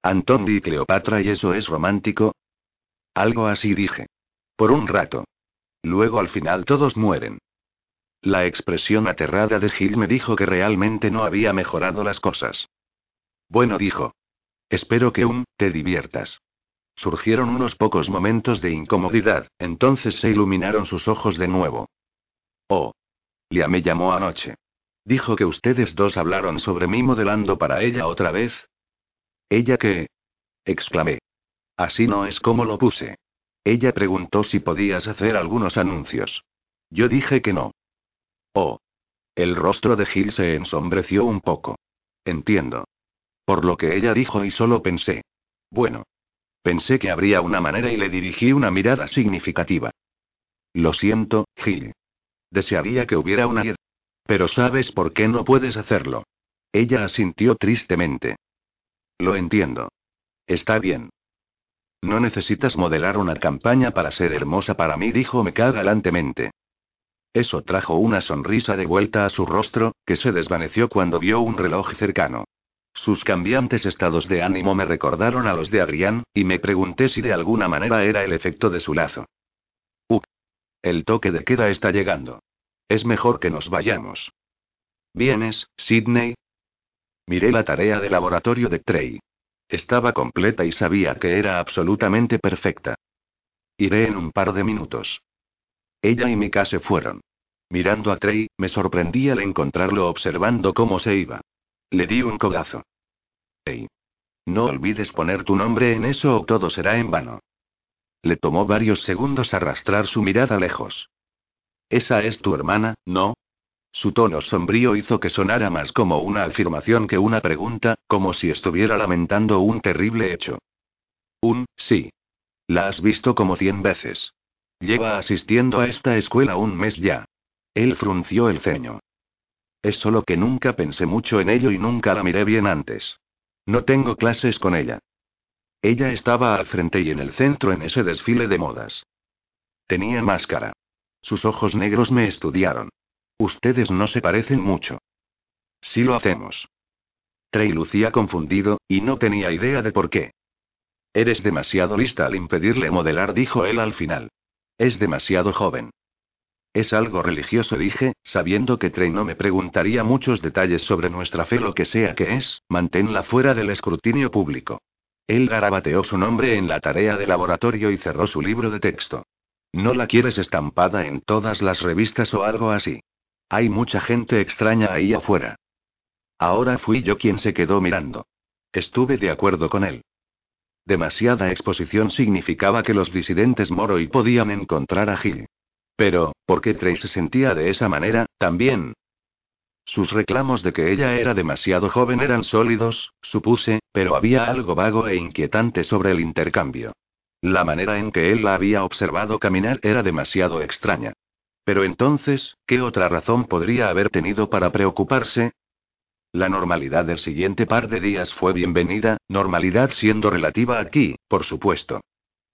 [SPEAKER 1] Antón y Cleopatra y eso es romántico. Algo así dije. Por un rato. Luego al final todos mueren. La expresión aterrada de Gil me dijo que realmente no había mejorado las cosas. Bueno, dijo. Espero que un, te diviertas. Surgieron unos pocos momentos de incomodidad, entonces se iluminaron sus ojos de nuevo. Oh. Lia me llamó anoche. Dijo que ustedes dos hablaron sobre mí modelando para ella otra vez. ¿Ella qué? exclamé. Así no es como lo puse. Ella preguntó si podías hacer algunos anuncios. Yo dije que no. Oh. El rostro de Gil se ensombreció un poco. Entiendo. Por lo que ella dijo y solo pensé. Bueno. Pensé que habría una manera y le dirigí una mirada significativa. Lo siento, Gil. Desearía que hubiera una pero ¿sabes por qué no puedes hacerlo? Ella asintió tristemente. Lo entiendo. Está bien. No necesitas modelar una campaña para ser hermosa para mí, dijo Meca galantemente. Eso trajo una sonrisa de vuelta a su rostro, que se desvaneció cuando vio un reloj cercano. Sus cambiantes estados de ánimo me recordaron a los de Adrián, y me pregunté si de alguna manera era el efecto de su lazo. Uh. El toque de queda está llegando. Es mejor que nos vayamos. ¿Vienes, Sidney? Miré la tarea de laboratorio de Trey. Estaba completa y sabía que era absolutamente perfecta. Iré en un par de minutos. Ella y Mika se fueron. Mirando a Trey, me sorprendí al encontrarlo observando cómo se iba. Le di un codazo. Ey. No olvides poner tu nombre en eso o todo será en vano. Le tomó varios segundos arrastrar su mirada lejos. Esa es tu hermana, ¿no? Su tono sombrío hizo que sonara más como una afirmación que una pregunta, como si estuviera lamentando un terrible hecho. Un, sí. La has visto como cien veces. Lleva asistiendo a esta escuela un mes ya. Él frunció el ceño. Es solo que nunca pensé mucho en ello y nunca la miré bien antes. No tengo clases con ella. Ella estaba al frente y en el centro en ese desfile de modas. Tenía máscara. Sus ojos negros me estudiaron. Ustedes no se parecen mucho. Sí lo hacemos. Trey lucía confundido, y no tenía idea de por qué. Eres demasiado lista al impedirle modelar, dijo él al final. Es demasiado joven. Es algo religioso, dije, sabiendo que Trey no me preguntaría muchos detalles sobre nuestra fe, lo que sea que es, manténla fuera del escrutinio público. Él garabateó su nombre en la tarea de laboratorio y cerró su libro de texto. ¿No la quieres estampada en todas las revistas o algo así? Hay mucha gente extraña ahí afuera. Ahora fui yo quien se quedó mirando. Estuve de acuerdo con él. Demasiada exposición significaba que los disidentes Moro y podían encontrar a Gil. Pero, ¿por qué Trey se sentía de esa manera, también? Sus reclamos de que ella era demasiado joven eran sólidos, supuse, pero había algo vago e inquietante sobre el intercambio. La manera en que él la había observado caminar era demasiado extraña. Pero entonces, ¿qué otra razón podría haber tenido para preocuparse? La normalidad del siguiente par de días fue bienvenida, normalidad siendo relativa aquí, por supuesto.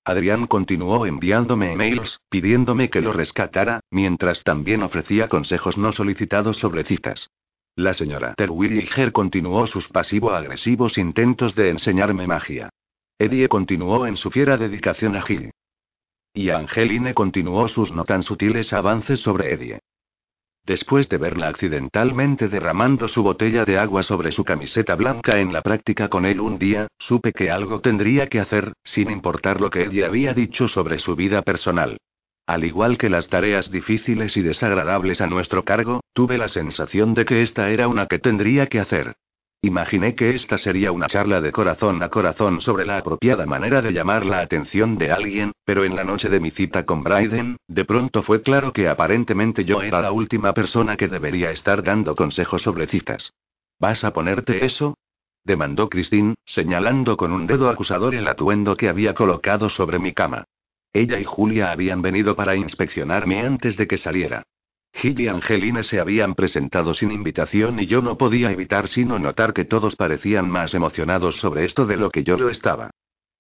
[SPEAKER 1] Adrián continuó enviándome emails, pidiéndome que lo rescatara, mientras también ofrecía consejos no solicitados sobre citas. La señora Terwilliger continuó sus pasivo-agresivos intentos de enseñarme magia. Eddie continuó en su fiera dedicación a Gil. Y Angeline continuó sus no tan sutiles avances sobre Eddie. Después de verla accidentalmente derramando su botella de agua sobre su camiseta blanca en la práctica con él un día, supe que algo tendría que hacer, sin importar lo que ella había dicho sobre su vida personal. Al igual que las tareas difíciles y desagradables a nuestro cargo, tuve la sensación de que esta era una que tendría que hacer. Imaginé que esta sería una charla de corazón a corazón sobre la apropiada manera de llamar la atención de alguien, pero en la noche de mi cita con Bryden, de pronto fue claro que aparentemente yo era la última persona que debería estar dando consejos sobre citas. ¿Vas a ponerte eso? demandó Christine, señalando con un dedo acusador el atuendo que había colocado sobre mi cama. Ella y Julia habían venido para inspeccionarme antes de que saliera. Gil y Angeline se habían presentado sin invitación y yo no podía evitar sino notar que todos parecían más emocionados sobre esto de lo que yo lo estaba.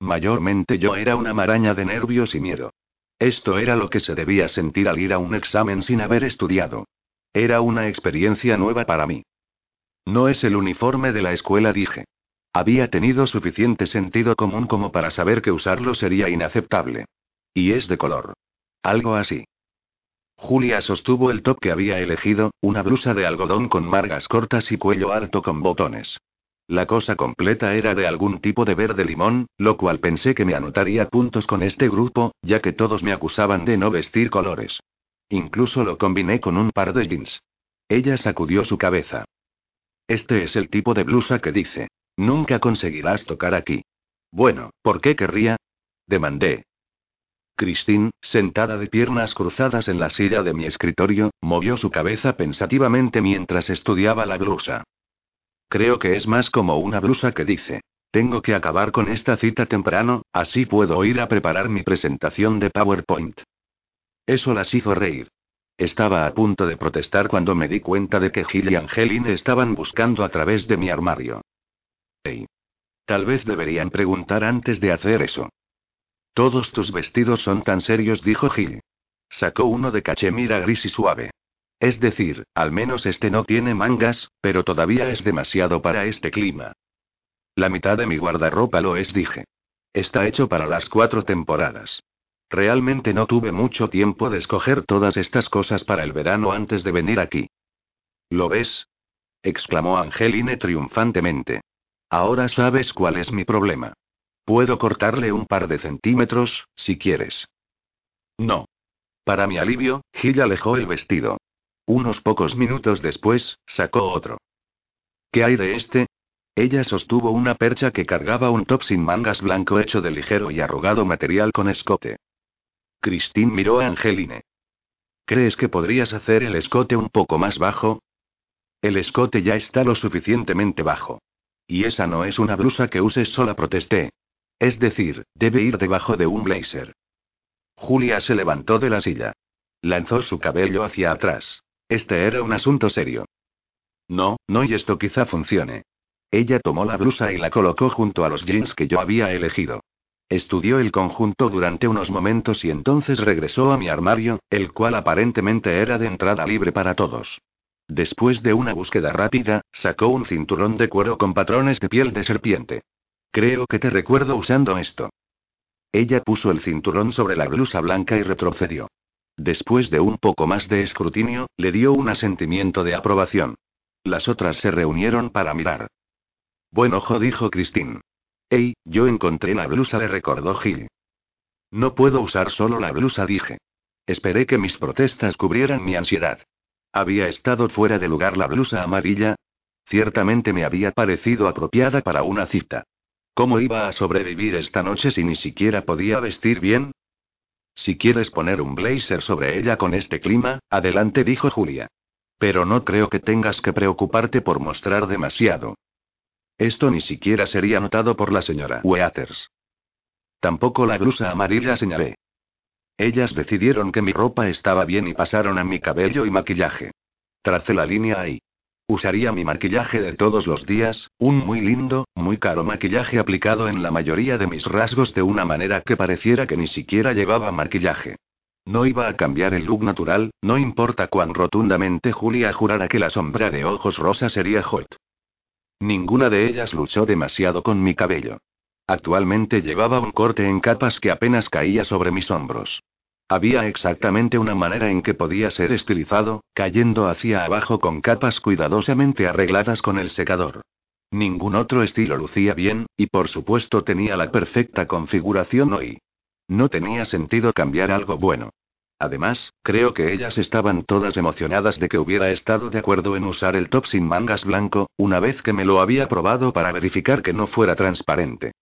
[SPEAKER 1] Mayormente yo era una maraña de nervios y miedo. Esto era lo que se debía sentir al ir a un examen sin haber estudiado. Era una experiencia nueva para mí. No es el uniforme de la escuela, dije. Había tenido suficiente sentido común como para saber que usarlo sería inaceptable. Y es de color. Algo así. Julia sostuvo el top que había elegido, una blusa de algodón con margas cortas y cuello alto con botones. La cosa completa era de algún tipo de verde limón, lo cual pensé que me anotaría puntos con este grupo, ya que todos me acusaban de no vestir colores. Incluso lo combiné con un par de jeans. Ella sacudió su cabeza. Este es el tipo de blusa que dice. Nunca conseguirás tocar aquí. Bueno, ¿por qué querría? Demandé, Christine, sentada de piernas cruzadas en la silla de mi escritorio, movió su cabeza pensativamente mientras estudiaba la blusa. Creo que es más como una blusa que dice, tengo que acabar con esta cita temprano, así puedo ir a preparar mi presentación de PowerPoint. Eso las hizo reír. Estaba a punto de protestar cuando me di cuenta de que Gil y Angeline estaban buscando a través de mi armario. Hey. Tal vez deberían preguntar antes de hacer eso. Todos tus vestidos son tan serios, dijo Gil. Sacó uno de cachemira gris y suave. Es decir, al menos este no tiene mangas, pero todavía es demasiado para este clima. La mitad de mi guardarropa lo es, dije. Está hecho para las cuatro temporadas. Realmente no tuve mucho tiempo de escoger todas estas cosas para el verano antes de venir aquí. ¿Lo ves? exclamó Angeline triunfantemente. Ahora sabes cuál es mi problema. Puedo cortarle un par de centímetros, si quieres. No. Para mi alivio, Gil alejó el vestido. Unos pocos minutos después, sacó otro. ¿Qué hay de este? Ella sostuvo una percha que cargaba un top sin mangas blanco hecho de ligero y arrugado material con escote. Christine miró a Angeline. ¿Crees que podrías hacer el escote un poco más bajo? El escote ya está lo suficientemente bajo. Y esa no es una blusa que uses sola, protesté. Es decir, debe ir debajo de un blazer. Julia se levantó de la silla. Lanzó su cabello hacia atrás. Este era un asunto serio. No, no, y esto quizá funcione. Ella tomó la blusa y la colocó junto a los jeans que yo había elegido. Estudió el conjunto durante unos momentos y entonces regresó a mi armario, el cual aparentemente era de entrada libre para todos. Después de una búsqueda rápida, sacó un cinturón de cuero con patrones de piel de serpiente. Creo que te recuerdo usando esto. Ella puso el cinturón sobre la blusa blanca y retrocedió. Después de un poco más de escrutinio, le dio un asentimiento de aprobación. Las otras se reunieron para mirar. Buen ojo, dijo Christine. Hey, yo encontré la blusa, le recordó Gil. No puedo usar solo la blusa, dije. Esperé que mis protestas cubrieran mi ansiedad. Había estado fuera de lugar la blusa amarilla. Ciertamente me había parecido apropiada para una cita. ¿Cómo iba a sobrevivir esta noche si ni siquiera podía vestir bien? Si quieres poner un blazer sobre ella con este clima, adelante, dijo Julia. Pero no creo que tengas que preocuparte por mostrar demasiado. Esto ni siquiera sería notado por la señora Weathers. Tampoco la blusa amarilla señalé. Ellas decidieron que mi ropa estaba bien y pasaron a mi cabello y maquillaje. Tracé la línea ahí. Usaría mi maquillaje de todos los días, un muy lindo, muy caro maquillaje aplicado en la mayoría de mis rasgos de una manera que pareciera que ni siquiera llevaba maquillaje. No iba a cambiar el look natural, no importa cuán rotundamente Julia jurara que la sombra de ojos rosa sería hot. Ninguna de ellas luchó demasiado con mi cabello. Actualmente llevaba un corte en capas que apenas caía sobre mis hombros. Había exactamente una manera en que podía ser estilizado, cayendo hacia abajo con capas cuidadosamente arregladas con el secador. Ningún otro estilo lucía bien, y por supuesto tenía la perfecta configuración hoy. No tenía sentido cambiar algo bueno. Además, creo que ellas estaban todas emocionadas de que hubiera estado de acuerdo en usar el top sin mangas blanco, una vez que me lo había probado para verificar que no fuera transparente.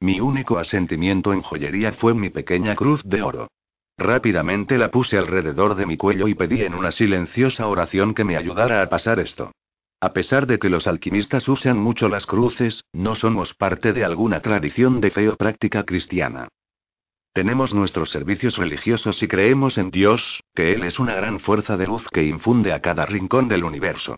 [SPEAKER 1] Mi único asentimiento en joyería fue mi pequeña cruz de oro. Rápidamente la puse alrededor de mi cuello y pedí en una silenciosa oración que me ayudara a pasar esto. A pesar de que los alquimistas usan mucho las cruces, no somos parte de alguna tradición de fe o práctica cristiana. Tenemos nuestros servicios religiosos y creemos en Dios, que Él es una gran fuerza de luz que infunde a cada rincón del universo.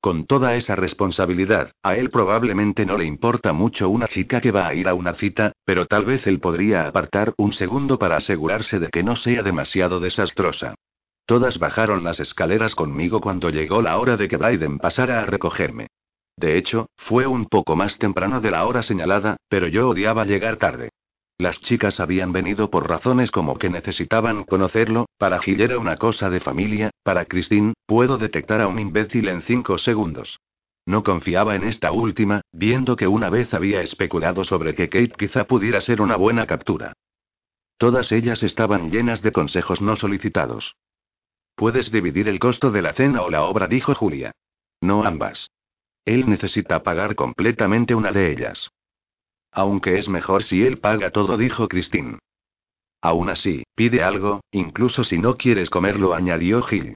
[SPEAKER 1] Con toda esa responsabilidad, a él probablemente no le importa mucho una chica que va a ir a una cita, pero tal vez él podría apartar un segundo para asegurarse de que no sea demasiado desastrosa. Todas bajaron las escaleras conmigo cuando llegó la hora de que Biden pasara a recogerme. De hecho, fue un poco más temprano de la hora señalada, pero yo odiaba llegar tarde. Las chicas habían venido por razones como que necesitaban conocerlo, para Gil era una cosa de familia, para Christine, puedo detectar a un imbécil en cinco segundos. No confiaba en esta última, viendo que una vez había especulado sobre que Kate quizá pudiera ser una buena captura. Todas ellas estaban llenas de consejos no solicitados. Puedes dividir el costo de la cena o la obra, dijo Julia. No ambas. Él necesita pagar completamente una de ellas. Aunque es mejor si él paga todo, dijo Christine. Aún así, pide algo, incluso si no quieres comerlo, añadió Gil.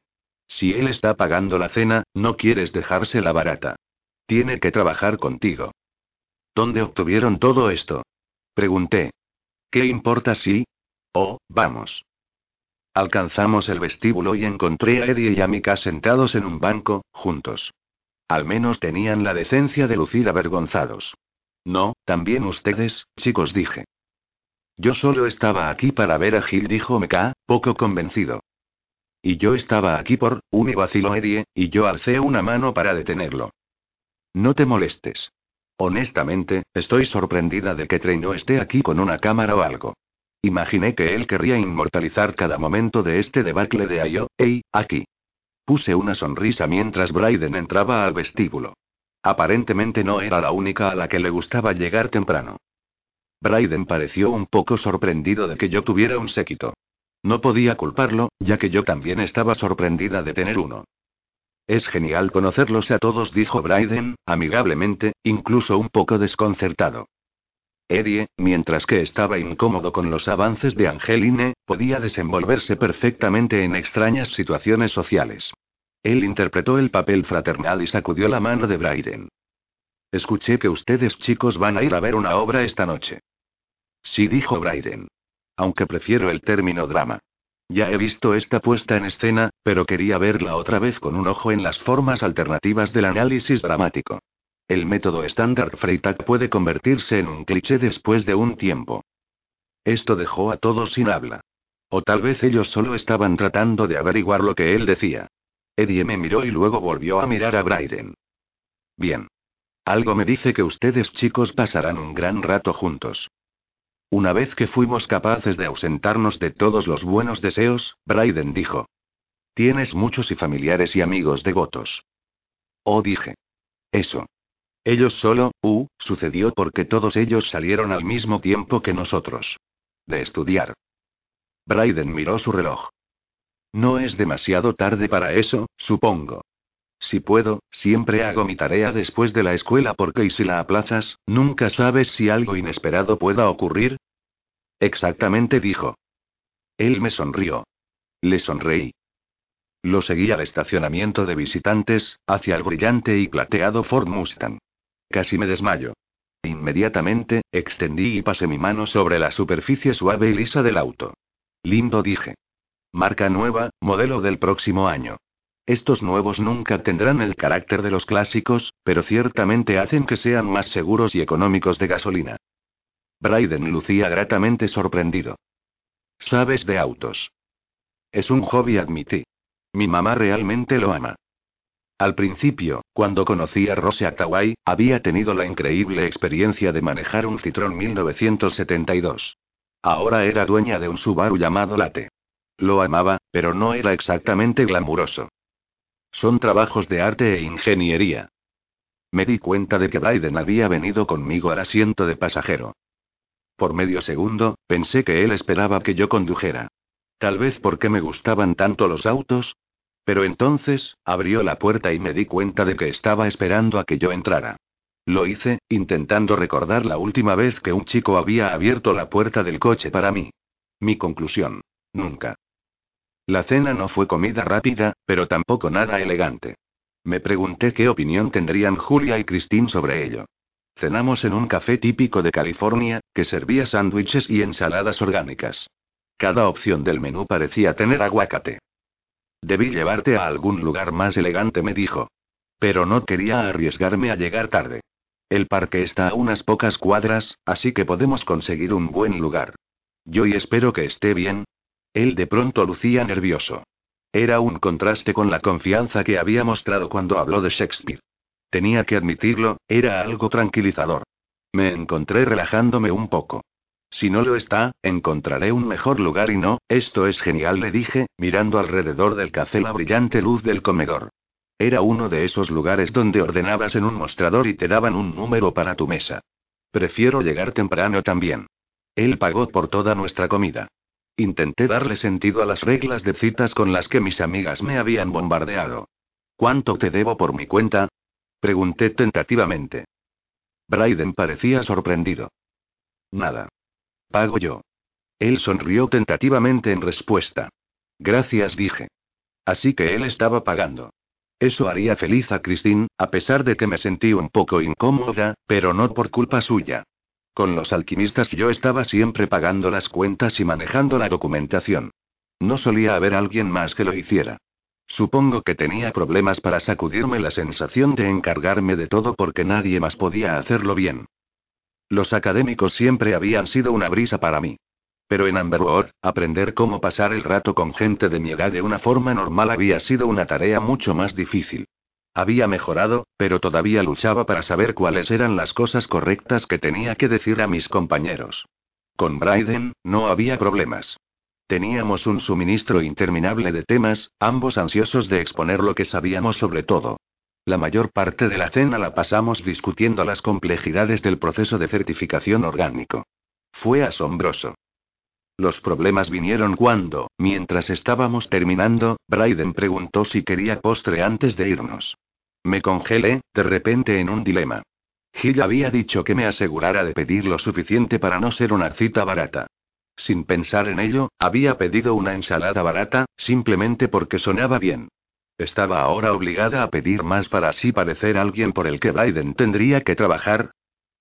[SPEAKER 1] Si él está pagando la cena, no quieres dejársela barata. Tiene que trabajar contigo. ¿Dónde obtuvieron todo esto? Pregunté. ¿Qué importa si? Oh, vamos. Alcanzamos el vestíbulo y encontré a Eddie y a Mika sentados en un banco, juntos. Al menos tenían la decencia de lucir avergonzados. No, también ustedes, chicos, dije. Yo solo estaba aquí para ver a Gil, dijo Meka, poco convencido. Y yo estaba aquí por, un vacilo Eddie, y yo alcé una mano para detenerlo. No te molestes. Honestamente, estoy sorprendida de que Trey no esté aquí con una cámara o algo. Imaginé que él querría inmortalizar cada momento de este debacle de Ayo, hey, aquí. Puse una sonrisa mientras Bryden entraba al vestíbulo. Aparentemente no era la única a la que le gustaba llegar temprano. Bryden pareció un poco sorprendido de que yo tuviera un séquito. No podía culparlo, ya que yo también estaba sorprendida de tener uno. Es genial conocerlos a todos, dijo Bryden, amigablemente, incluso un poco desconcertado. Eddie, mientras que estaba incómodo con los avances de Angeline, podía desenvolverse perfectamente en extrañas situaciones sociales. Él interpretó el papel fraternal y sacudió la mano de Bryden. Escuché que ustedes chicos van a ir a ver una obra esta noche. Sí, dijo Bryden. Aunque prefiero el término drama. Ya he visto esta puesta en escena, pero quería verla otra vez con un ojo en las formas alternativas del análisis dramático. El método estándar Freytag puede convertirse en un cliché después de un tiempo. Esto dejó a todos sin habla. O tal vez ellos solo estaban tratando de averiguar lo que él decía. Eddie me miró y luego volvió a mirar a Bryden. Bien. Algo me dice que ustedes chicos pasarán un gran rato juntos. Una vez que fuimos capaces de ausentarnos de todos los buenos deseos, Bryden dijo. Tienes muchos y familiares y amigos devotos. Oh, dije. Eso. Ellos solo, uh, sucedió porque todos ellos salieron al mismo tiempo que nosotros. De estudiar. Bryden miró su reloj. No es demasiado tarde para eso, supongo. Si puedo, siempre hago mi tarea después de la escuela porque y si la aplazas, nunca sabes si algo inesperado pueda ocurrir. Exactamente dijo. Él me sonrió. Le sonreí. Lo seguí al estacionamiento de visitantes, hacia el brillante y plateado Ford Mustang. Casi me desmayo. Inmediatamente, extendí y pasé mi mano sobre la superficie suave y lisa del auto. Lindo dije. Marca nueva, modelo del próximo año. Estos nuevos nunca tendrán el carácter de los clásicos, pero ciertamente hacen que sean más seguros y económicos de gasolina. Bryden lucía gratamente sorprendido. Sabes de autos. Es un hobby, admití. Mi mamá realmente lo ama. Al principio, cuando conocí a Rose Attaway, había tenido la increíble experiencia de manejar un Citroën 1972. Ahora era dueña de un Subaru llamado Late. Lo amaba, pero no era exactamente glamuroso. Son trabajos de arte e ingeniería. Me di cuenta de que Biden había venido conmigo al asiento de pasajero. Por medio segundo, pensé que él esperaba que yo condujera. Tal vez porque me gustaban tanto los autos. Pero entonces, abrió la puerta y me di cuenta de que estaba esperando a que yo entrara. Lo hice, intentando recordar la última vez que un chico había abierto la puerta del coche para mí. Mi conclusión. Nunca. La cena no fue comida rápida, pero tampoco nada elegante. Me pregunté qué opinión tendrían Julia y Christine sobre ello. Cenamos en un café típico de California, que servía sándwiches y ensaladas orgánicas. Cada opción del menú parecía tener aguacate. Debí llevarte a algún lugar más elegante, me dijo. Pero no quería arriesgarme a llegar tarde. El parque está a unas pocas cuadras, así que podemos conseguir un buen lugar. Yo y espero que esté bien, él de pronto lucía nervioso. Era un contraste con la confianza que había mostrado cuando habló de Shakespeare. Tenía que admitirlo, era algo tranquilizador. Me encontré relajándome un poco. Si no lo está, encontraré un mejor lugar y no, esto es genial, le dije, mirando alrededor del café la brillante luz del comedor. Era uno de esos lugares donde ordenabas en un mostrador y te daban un número para tu mesa. Prefiero llegar temprano también. Él pagó por toda nuestra comida. Intenté darle sentido a las reglas de citas con las que mis amigas me habían bombardeado. ¿Cuánto te debo por mi cuenta? Pregunté tentativamente. Bryden parecía sorprendido. Nada. Pago yo. Él sonrió tentativamente en respuesta. Gracias, dije. Así que él estaba pagando. Eso haría feliz a Christine, a pesar de que me sentí un poco incómoda, pero no por culpa suya. Con los alquimistas yo estaba siempre pagando las cuentas y manejando la documentación. No solía haber alguien más que lo hiciera. Supongo que tenía problemas para sacudirme la sensación de encargarme de todo porque nadie más podía hacerlo bien. Los académicos siempre habían sido una brisa para mí. Pero en Amberwood, aprender cómo pasar el rato con gente de mi edad de una forma normal había sido una tarea mucho más difícil. Había mejorado, pero todavía luchaba para saber cuáles eran las cosas correctas que tenía que decir a mis compañeros. Con Bryden, no había problemas. Teníamos un suministro interminable de temas, ambos ansiosos de exponer lo que sabíamos sobre todo. La mayor parte de la cena la pasamos discutiendo las complejidades del proceso de certificación orgánico. Fue asombroso. Los problemas vinieron cuando, mientras estábamos terminando, Bryden preguntó si quería postre antes de irnos. Me congelé, de repente en un dilema. Gil había dicho que me asegurara de pedir lo suficiente para no ser una cita barata. Sin pensar en ello, había pedido una ensalada barata, simplemente porque sonaba bien. ¿Estaba ahora obligada a pedir más para así parecer alguien por el que Bryden tendría que trabajar?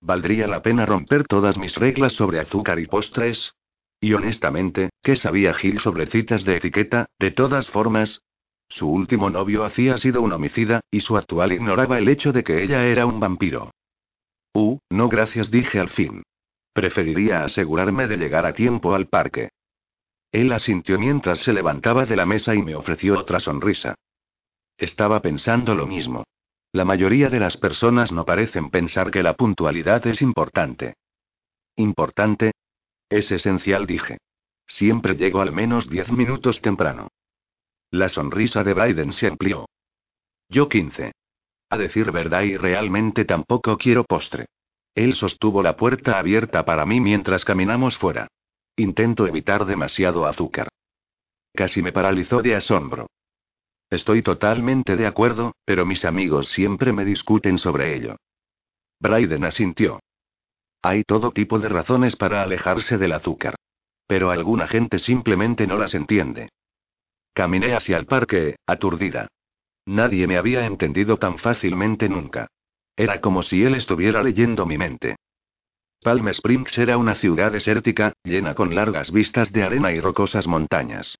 [SPEAKER 1] ¿Valdría la pena romper todas mis reglas sobre azúcar y postres? Y honestamente, ¿qué sabía Gil sobre citas de etiqueta, de todas formas? Su último novio hacía sido un homicida, y su actual ignoraba el hecho de que ella era un vampiro. Uh, no gracias, dije al fin. Preferiría asegurarme de llegar a tiempo al parque. Él asintió mientras se levantaba de la mesa y me ofreció otra sonrisa. Estaba pensando lo mismo. La mayoría de las personas no parecen pensar que la puntualidad es importante. ¿Importante? Es esencial, dije. Siempre llego al menos diez minutos temprano. La sonrisa de Biden se amplió. Yo quince. A decir verdad y realmente tampoco quiero postre. Él sostuvo la puerta abierta para mí mientras caminamos fuera. Intento evitar demasiado azúcar. Casi me paralizó de asombro. Estoy totalmente de acuerdo, pero mis amigos siempre me discuten sobre ello. Bryden asintió. Hay todo tipo de razones para alejarse del azúcar. Pero alguna gente simplemente no las entiende. Caminé hacia el parque, aturdida. Nadie me había entendido tan fácilmente nunca. Era como si él estuviera leyendo mi mente. Palm Springs era una ciudad desértica, llena con largas vistas de arena y rocosas montañas.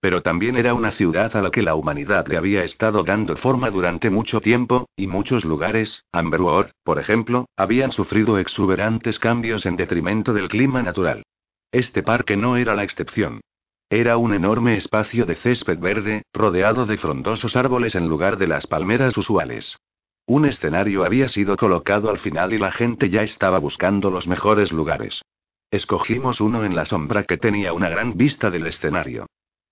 [SPEAKER 1] Pero también era una ciudad a la que la humanidad le había estado dando forma durante mucho tiempo, y muchos lugares, Amberwood, por ejemplo, habían sufrido exuberantes cambios en detrimento del clima natural. Este parque no era la excepción. Era un enorme espacio de césped verde, rodeado de frondosos árboles en lugar de las palmeras usuales. Un escenario había sido colocado al final y la gente ya estaba buscando los mejores lugares. Escogimos uno en la sombra que tenía una gran vista del escenario.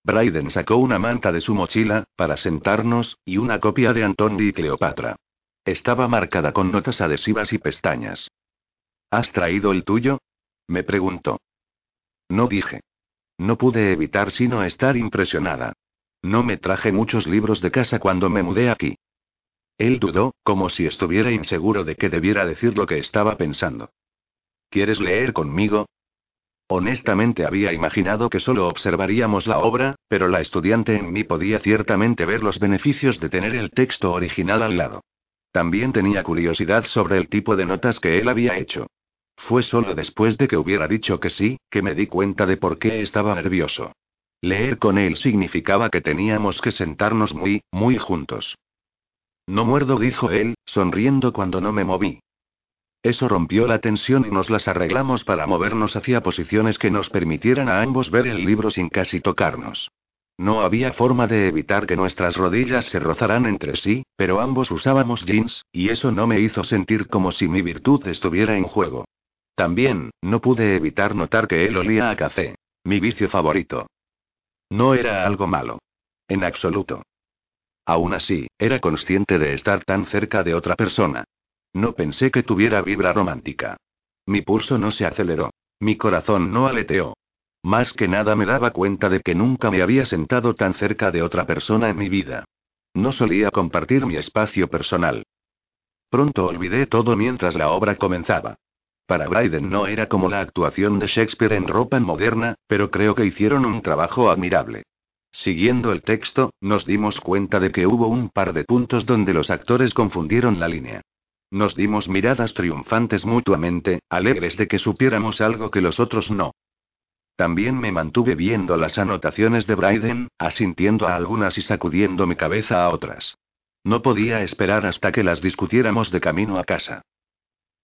[SPEAKER 1] Bryden sacó una manta de su mochila, para sentarnos, y una copia de Antoni y Cleopatra. Estaba marcada con notas adhesivas y pestañas. ¿Has traído el tuyo? Me preguntó. No dije. No pude evitar sino estar impresionada. No me traje muchos libros de casa cuando me mudé aquí. Él dudó, como si estuviera inseguro de que debiera decir lo que estaba pensando. ¿Quieres leer conmigo? Honestamente había imaginado que solo observaríamos la obra, pero la estudiante en mí podía ciertamente ver los beneficios de tener el texto original al lado. También tenía curiosidad sobre el tipo de notas que él había hecho. Fue solo después de que hubiera dicho que sí, que me di cuenta de por qué estaba nervioso. Leer con él significaba que teníamos que sentarnos muy, muy juntos. No muerdo, dijo él, sonriendo cuando no me moví. Eso rompió la tensión y nos las arreglamos para movernos hacia posiciones que nos permitieran a ambos ver el libro sin casi tocarnos. No había forma de evitar que nuestras rodillas se rozaran entre sí, pero ambos usábamos jeans, y eso no me hizo sentir como si mi virtud estuviera en juego. También, no pude evitar notar que él olía a café. Mi vicio favorito. No era algo malo. En absoluto. Aún así, era consciente de estar tan cerca de otra persona. No pensé que tuviera vibra romántica. Mi pulso no se aceleró. Mi corazón no aleteó. Más que nada me daba cuenta de que nunca me había sentado tan cerca de otra persona en mi vida. No solía compartir mi espacio personal. Pronto olvidé todo mientras la obra comenzaba. Para Bryden no era como la actuación de Shakespeare en ropa moderna, pero creo que hicieron un trabajo admirable. Siguiendo el texto, nos dimos cuenta de que hubo un par de puntos donde los actores confundieron la línea. Nos dimos miradas triunfantes mutuamente, alegres de que supiéramos algo que los otros no. También me mantuve viendo las anotaciones de Bryden, asintiendo a algunas y sacudiendo mi cabeza a otras. No podía esperar hasta que las discutiéramos de camino a casa.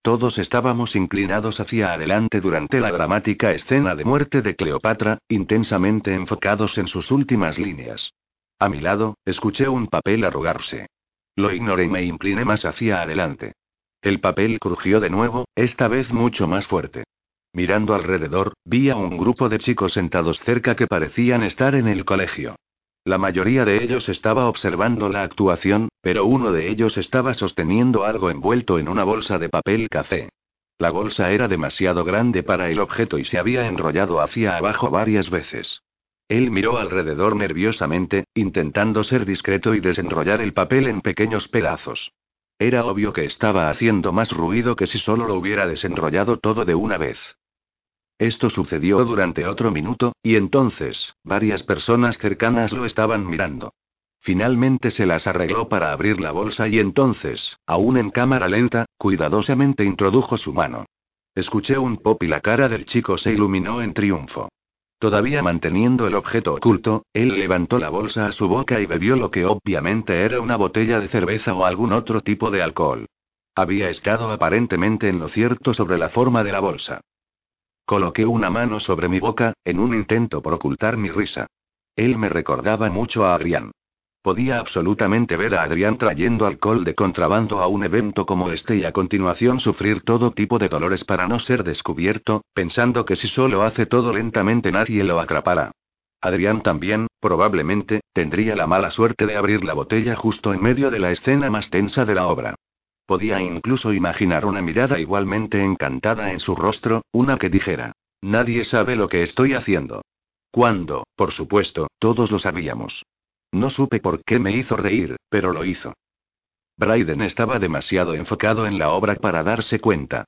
[SPEAKER 1] Todos estábamos inclinados hacia adelante durante la dramática escena de muerte de Cleopatra, intensamente enfocados en sus últimas líneas. A mi lado, escuché un papel arrugarse. Lo ignoré y me incliné más hacia adelante. El papel crujió de nuevo, esta vez mucho más fuerte. Mirando alrededor, vi a un grupo de chicos sentados cerca que parecían estar en el colegio. La mayoría de ellos estaba observando la actuación, pero uno de ellos estaba sosteniendo algo envuelto en una bolsa de papel café. La bolsa era demasiado grande para el objeto y se había enrollado hacia abajo varias veces. Él miró alrededor nerviosamente, intentando ser discreto y desenrollar el papel en pequeños pedazos. Era obvio que estaba haciendo más ruido que si solo lo hubiera desenrollado todo de una vez. Esto sucedió durante otro minuto, y entonces, varias personas cercanas lo estaban mirando. Finalmente se las arregló para abrir la bolsa y entonces, aún en cámara lenta, cuidadosamente introdujo su mano. Escuché un pop y la cara del chico se iluminó en triunfo. Todavía manteniendo el objeto oculto, él levantó la bolsa a su boca y bebió lo que obviamente era una botella de cerveza o algún otro tipo de alcohol. Había estado aparentemente en lo cierto sobre la forma de la bolsa. Coloqué una mano sobre mi boca, en un intento por ocultar mi risa. Él me recordaba mucho a Adrián. Podía absolutamente ver a Adrián trayendo alcohol de contrabando a un evento como este y a continuación sufrir todo tipo de dolores para no ser descubierto, pensando que si solo hace todo lentamente nadie lo atrapará. Adrián también, probablemente, tendría la mala suerte de abrir la botella justo en medio de la escena más tensa de la obra. Podía incluso imaginar una mirada igualmente encantada en su rostro, una que dijera, Nadie sabe lo que estoy haciendo. Cuando, por supuesto, todos lo sabíamos. No supe por qué me hizo reír, pero lo hizo. Bryden estaba demasiado enfocado en la obra para darse cuenta.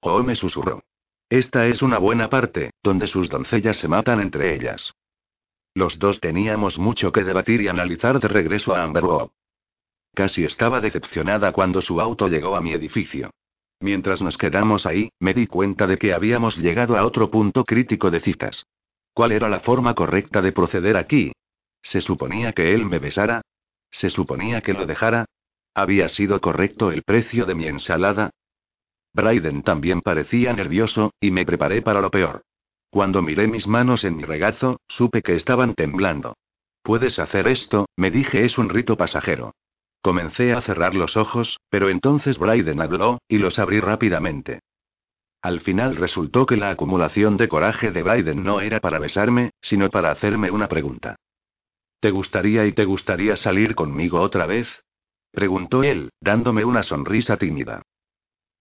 [SPEAKER 1] Oh, me susurró. Esta es una buena parte, donde sus doncellas se matan entre ellas. Los dos teníamos mucho que debatir y analizar de regreso a Amberwood. Casi estaba decepcionada cuando su auto llegó a mi edificio. Mientras nos quedamos ahí, me di cuenta de que habíamos llegado a otro punto crítico de citas. ¿Cuál era la forma correcta de proceder aquí? ¿Se suponía que él me besara? ¿Se suponía que lo dejara? ¿Había sido correcto el precio de mi ensalada? Bryden también parecía nervioso, y me preparé para lo peor. Cuando miré mis manos en mi regazo, supe que estaban temblando. Puedes hacer esto, me dije, es un rito pasajero. Comencé a cerrar los ojos, pero entonces Bryden habló, y los abrí rápidamente. Al final resultó que la acumulación de coraje de Bryden no era para besarme, sino para hacerme una pregunta. ¿Te gustaría y te gustaría salir conmigo otra vez? preguntó él, dándome una sonrisa tímida.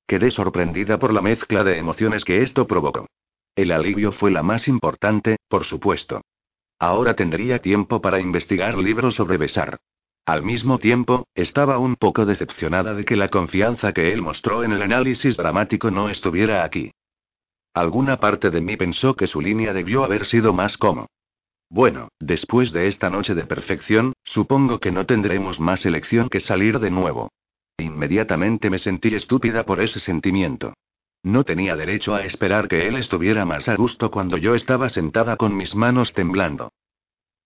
[SPEAKER 1] Quedé sorprendida por la mezcla de emociones que esto provocó. El alivio fue la más importante, por supuesto. Ahora tendría tiempo para investigar libros sobre besar. Al mismo tiempo, estaba un poco decepcionada de que la confianza que él mostró en el análisis dramático no estuviera aquí. Alguna parte de mí pensó que su línea debió haber sido más como. Bueno, después de esta noche de perfección, supongo que no tendremos más elección que salir de nuevo. Inmediatamente me sentí estúpida por ese sentimiento. No tenía derecho a esperar que él estuviera más a gusto cuando yo estaba sentada con mis manos temblando.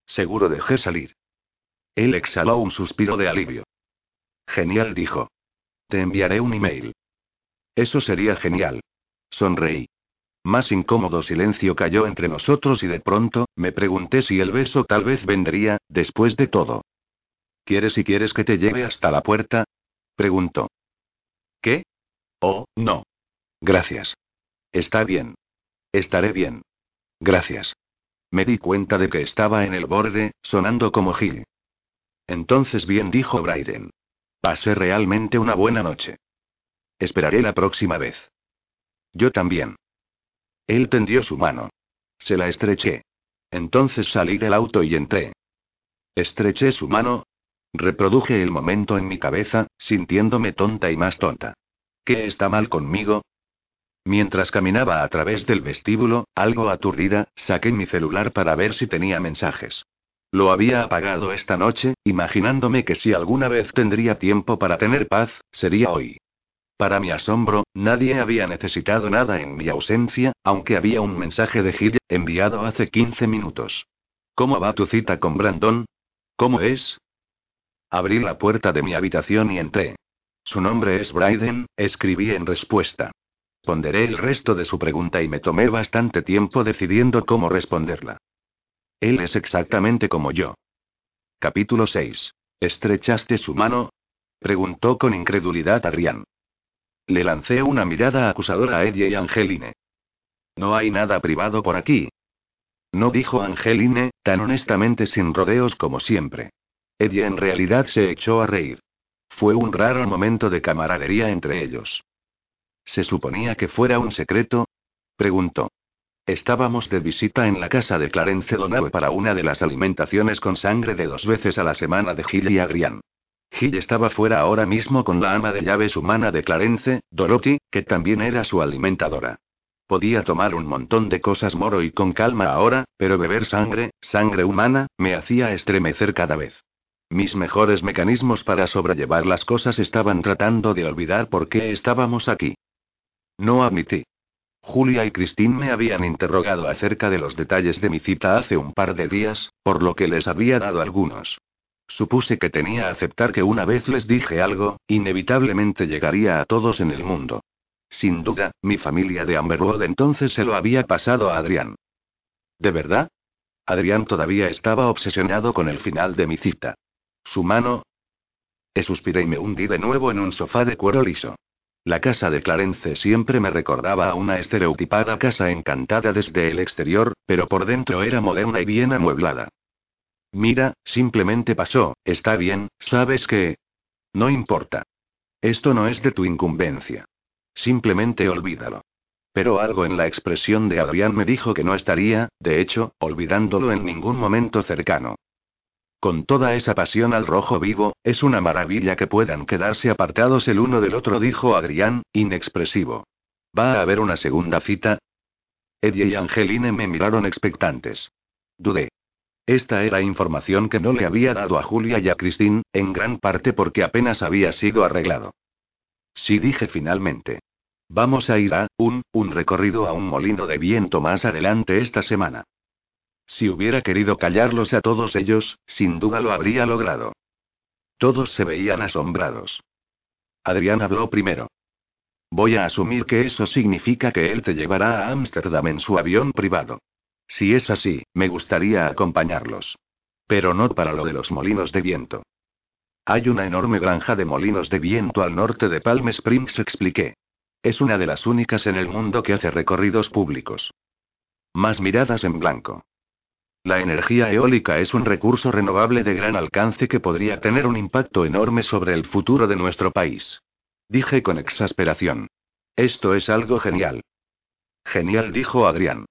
[SPEAKER 1] Seguro dejé salir. Él exhaló un suspiro de alivio. Genial, dijo. Te enviaré un email. Eso sería genial. Sonreí. Más incómodo silencio cayó entre nosotros y de pronto, me pregunté si el beso tal vez vendría, después de todo. ¿Quieres y quieres que te lleve hasta la puerta? preguntó. ¿Qué? Oh, no. Gracias. Está bien. Estaré bien. Gracias. Me di cuenta de que estaba en el borde, sonando como Gil. Entonces bien dijo Bryden. Pasé realmente una buena noche. Esperaré la próxima vez. Yo también. Él tendió su mano. Se la estreché. Entonces salí del auto y entré. Estreché su mano. Reproduje el momento en mi cabeza, sintiéndome tonta y más tonta. ¿Qué está mal conmigo? Mientras caminaba a través del vestíbulo, algo aturdida, saqué mi celular para ver si tenía mensajes. Lo había apagado esta noche, imaginándome que si alguna vez tendría tiempo para tener paz, sería hoy. Para mi asombro, nadie había necesitado nada en mi ausencia, aunque había un mensaje de Gil enviado hace 15 minutos. ¿Cómo va tu cita con Brandon? ¿Cómo es? Abrí la puerta de mi habitación y entré. Su nombre es Bryden, escribí en respuesta. Ponderé el resto de su pregunta y me tomé bastante tiempo decidiendo cómo responderla. Él es exactamente como yo. Capítulo 6. ¿Estrechaste su mano? Preguntó con incredulidad Adrián. Le lancé una mirada acusadora a Eddie y Angeline. No hay nada privado por aquí. No dijo Angeline, tan honestamente sin rodeos como siempre. Eddie en realidad se echó a reír. Fue un raro momento de camaradería entre ellos. ¿Se suponía que fuera un secreto? Preguntó. Estábamos de visita en la casa de Clarence Donave para una de las alimentaciones con sangre de dos veces a la semana de Gil y Adrián. Gil estaba fuera ahora mismo con la ama de llaves humana de Clarence, Dorothy, que también era su alimentadora. Podía tomar un montón de cosas moro y con calma ahora, pero beber sangre, sangre humana, me hacía estremecer cada vez. Mis mejores mecanismos para sobrellevar las cosas estaban tratando de olvidar por qué estábamos aquí. No admití. Julia y Christine me habían interrogado acerca de los detalles de mi cita hace un par de días, por lo que les había dado algunos. Supuse que tenía que aceptar que una vez les dije algo, inevitablemente llegaría a todos en el mundo. Sin duda, mi familia de Amberwood entonces se lo había pasado a Adrián. ¿De verdad? Adrián todavía estaba obsesionado con el final de mi cita. Su mano. E suspiré y me hundí de nuevo en un sofá de cuero liso. La casa de Clarence siempre me recordaba a una estereotipada casa encantada desde el exterior, pero por dentro era moderna y bien amueblada. Mira, simplemente pasó, está bien, ¿sabes qué? No importa. Esto no es de tu incumbencia. Simplemente olvídalo. Pero algo en la expresión de Adrián me dijo que no estaría, de hecho, olvidándolo en ningún momento cercano. Con toda esa pasión al rojo vivo, es una maravilla que puedan quedarse apartados el uno del otro, dijo Adrián, inexpresivo. ¿Va a haber una segunda cita? Eddie y Angeline me miraron expectantes. Dudé. Esta era información que no le había dado a Julia y a Christine, en gran parte porque apenas había sido arreglado. Sí dije finalmente. Vamos a ir a, un, un recorrido a un molino de viento más adelante esta semana. Si hubiera querido callarlos a todos ellos, sin duda lo habría logrado. Todos se veían asombrados. Adrián habló primero. Voy a asumir que eso significa que él te llevará a Ámsterdam en su avión privado. Si es así, me gustaría acompañarlos. Pero no para lo de los molinos de viento. Hay una enorme granja de molinos de viento al norte de Palm Springs, expliqué. Es una de las únicas en el mundo que hace recorridos públicos. Más miradas en blanco. La energía eólica es un recurso renovable de gran alcance que podría tener un impacto enorme sobre el futuro de nuestro país. Dije con exasperación. Esto es algo genial. Genial, dijo Adrián.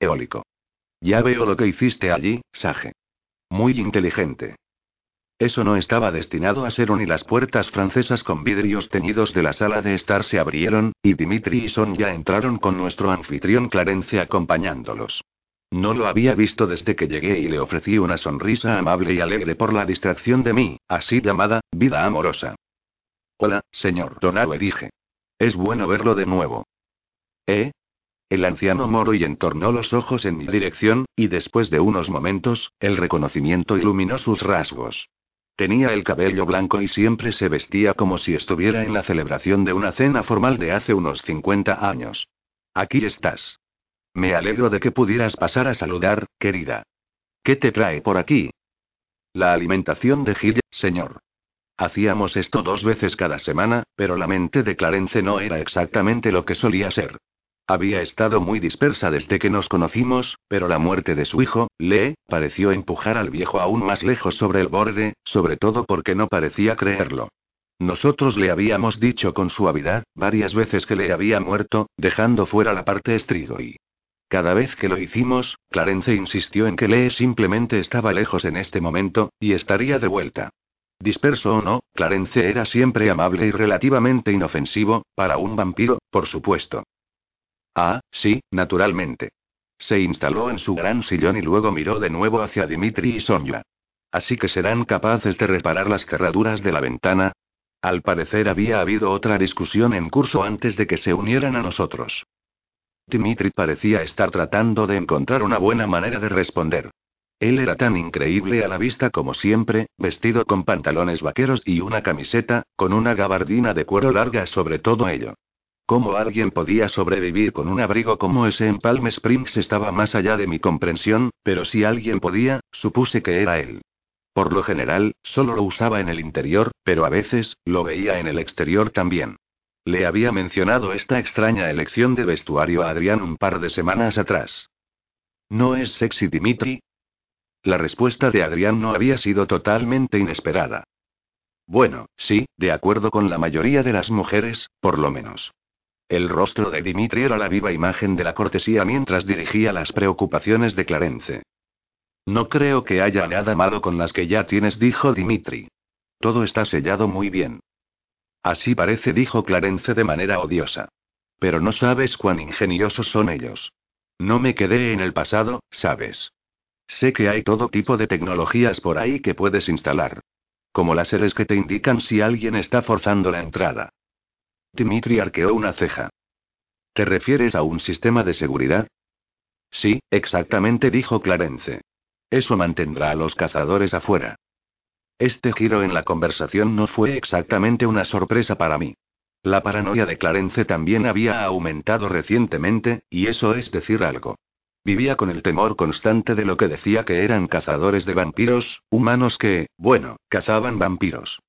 [SPEAKER 1] Eólico. Ya veo lo que hiciste allí, Sage. Muy inteligente. Eso no estaba destinado a ser un y las puertas francesas con vidrios teñidos de la sala de estar se abrieron, y Dimitri y Son ya entraron con nuestro anfitrión Clarence acompañándolos. No lo había visto desde que llegué y le ofrecí una sonrisa amable y alegre por la distracción de mí, así llamada, vida amorosa. Hola, señor Donave, dije. Es bueno verlo de nuevo. ¿Eh? El anciano moro y entornó los ojos en mi dirección, y después de unos momentos, el reconocimiento iluminó sus rasgos. Tenía el cabello blanco y siempre se vestía como si estuviera en la celebración de una cena formal de hace unos 50 años. Aquí estás. Me alegro de que pudieras pasar a saludar, querida. ¿Qué te trae por aquí? La alimentación de Gil, señor. Hacíamos esto dos veces cada semana, pero la mente de Clarence no era exactamente lo que solía ser. Había estado muy dispersa desde que nos conocimos, pero la muerte de su hijo, Lee, pareció empujar al viejo aún más lejos sobre el borde, sobre todo porque no parecía creerlo. Nosotros le habíamos dicho con suavidad, varias veces que le había muerto, dejando fuera la parte estrigo y... Cada vez que lo hicimos, Clarence insistió en que Lee simplemente estaba lejos en este momento, y estaría de vuelta. Disperso o no, Clarence era siempre amable y relativamente inofensivo, para un vampiro, por supuesto. Ah, sí, naturalmente. Se instaló en su gran sillón y luego miró de nuevo hacia Dimitri y Sonia. Así que serán capaces de reparar las cerraduras de la ventana. Al parecer había habido otra discusión en curso antes de que se unieran a nosotros. Dimitri parecía estar tratando de encontrar una buena manera de responder. Él era tan increíble a la vista como siempre, vestido con pantalones vaqueros y una camiseta, con una gabardina de cuero larga sobre todo ello. Cómo alguien podía sobrevivir con un abrigo como ese en Palm Springs estaba más allá de mi comprensión, pero si alguien podía, supuse que era él. Por lo general, solo lo usaba en el interior, pero a veces, lo veía en el exterior también. Le había mencionado esta extraña elección de vestuario a Adrián un par de semanas atrás. ¿No es sexy Dimitri? La respuesta de Adrián no había sido totalmente inesperada. Bueno, sí, de acuerdo con la mayoría de las mujeres, por lo menos. El rostro de Dimitri era la viva imagen de la cortesía mientras dirigía las preocupaciones de Clarence. No creo que haya nada malo con las que ya tienes, dijo Dimitri. Todo está sellado muy bien. Así parece, dijo Clarence de manera odiosa. Pero no sabes cuán ingeniosos son ellos. No me quedé en el pasado, sabes. Sé que hay todo tipo de tecnologías por ahí que puedes instalar. Como láseres que te indican si alguien está forzando la entrada. Dimitri arqueó una ceja. ¿Te refieres a un sistema de seguridad? Sí, exactamente, dijo Clarence. Eso mantendrá a los cazadores afuera. Este giro en la conversación no fue exactamente una sorpresa para mí. La paranoia de Clarence también había aumentado recientemente, y eso es decir algo. Vivía con el temor constante de lo que decía que eran cazadores de vampiros, humanos que, bueno, cazaban vampiros.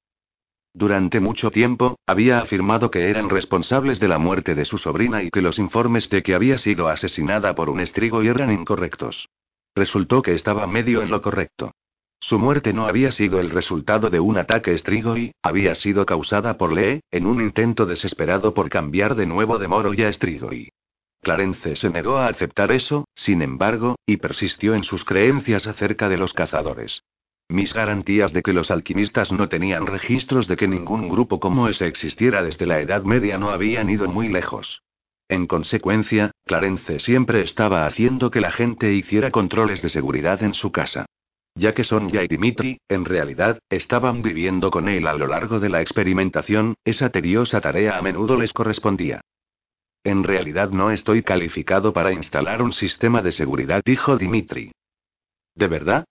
[SPEAKER 1] Durante mucho tiempo, había afirmado que eran responsables de la muerte de su sobrina y que los informes de que había sido asesinada por un estrigo eran incorrectos. Resultó que estaba medio en lo correcto. Su muerte no había sido el resultado de un ataque estrigo y, había sido causada por Lee, en un intento desesperado por cambiar de nuevo de Moro y a y. Clarence se negó a aceptar eso, sin embargo, y persistió en sus creencias acerca de los cazadores. Mis garantías de que los alquimistas no tenían registros de que ningún grupo como ese existiera desde la Edad Media no habían ido muy lejos. En consecuencia, Clarence siempre estaba haciendo que la gente hiciera controles de seguridad en su casa. Ya que Sonja y Dimitri, en realidad, estaban viviendo con él a lo largo de la experimentación, esa tediosa tarea a menudo les correspondía. En realidad no estoy calificado para instalar un sistema de seguridad, dijo Dimitri. ¿De verdad?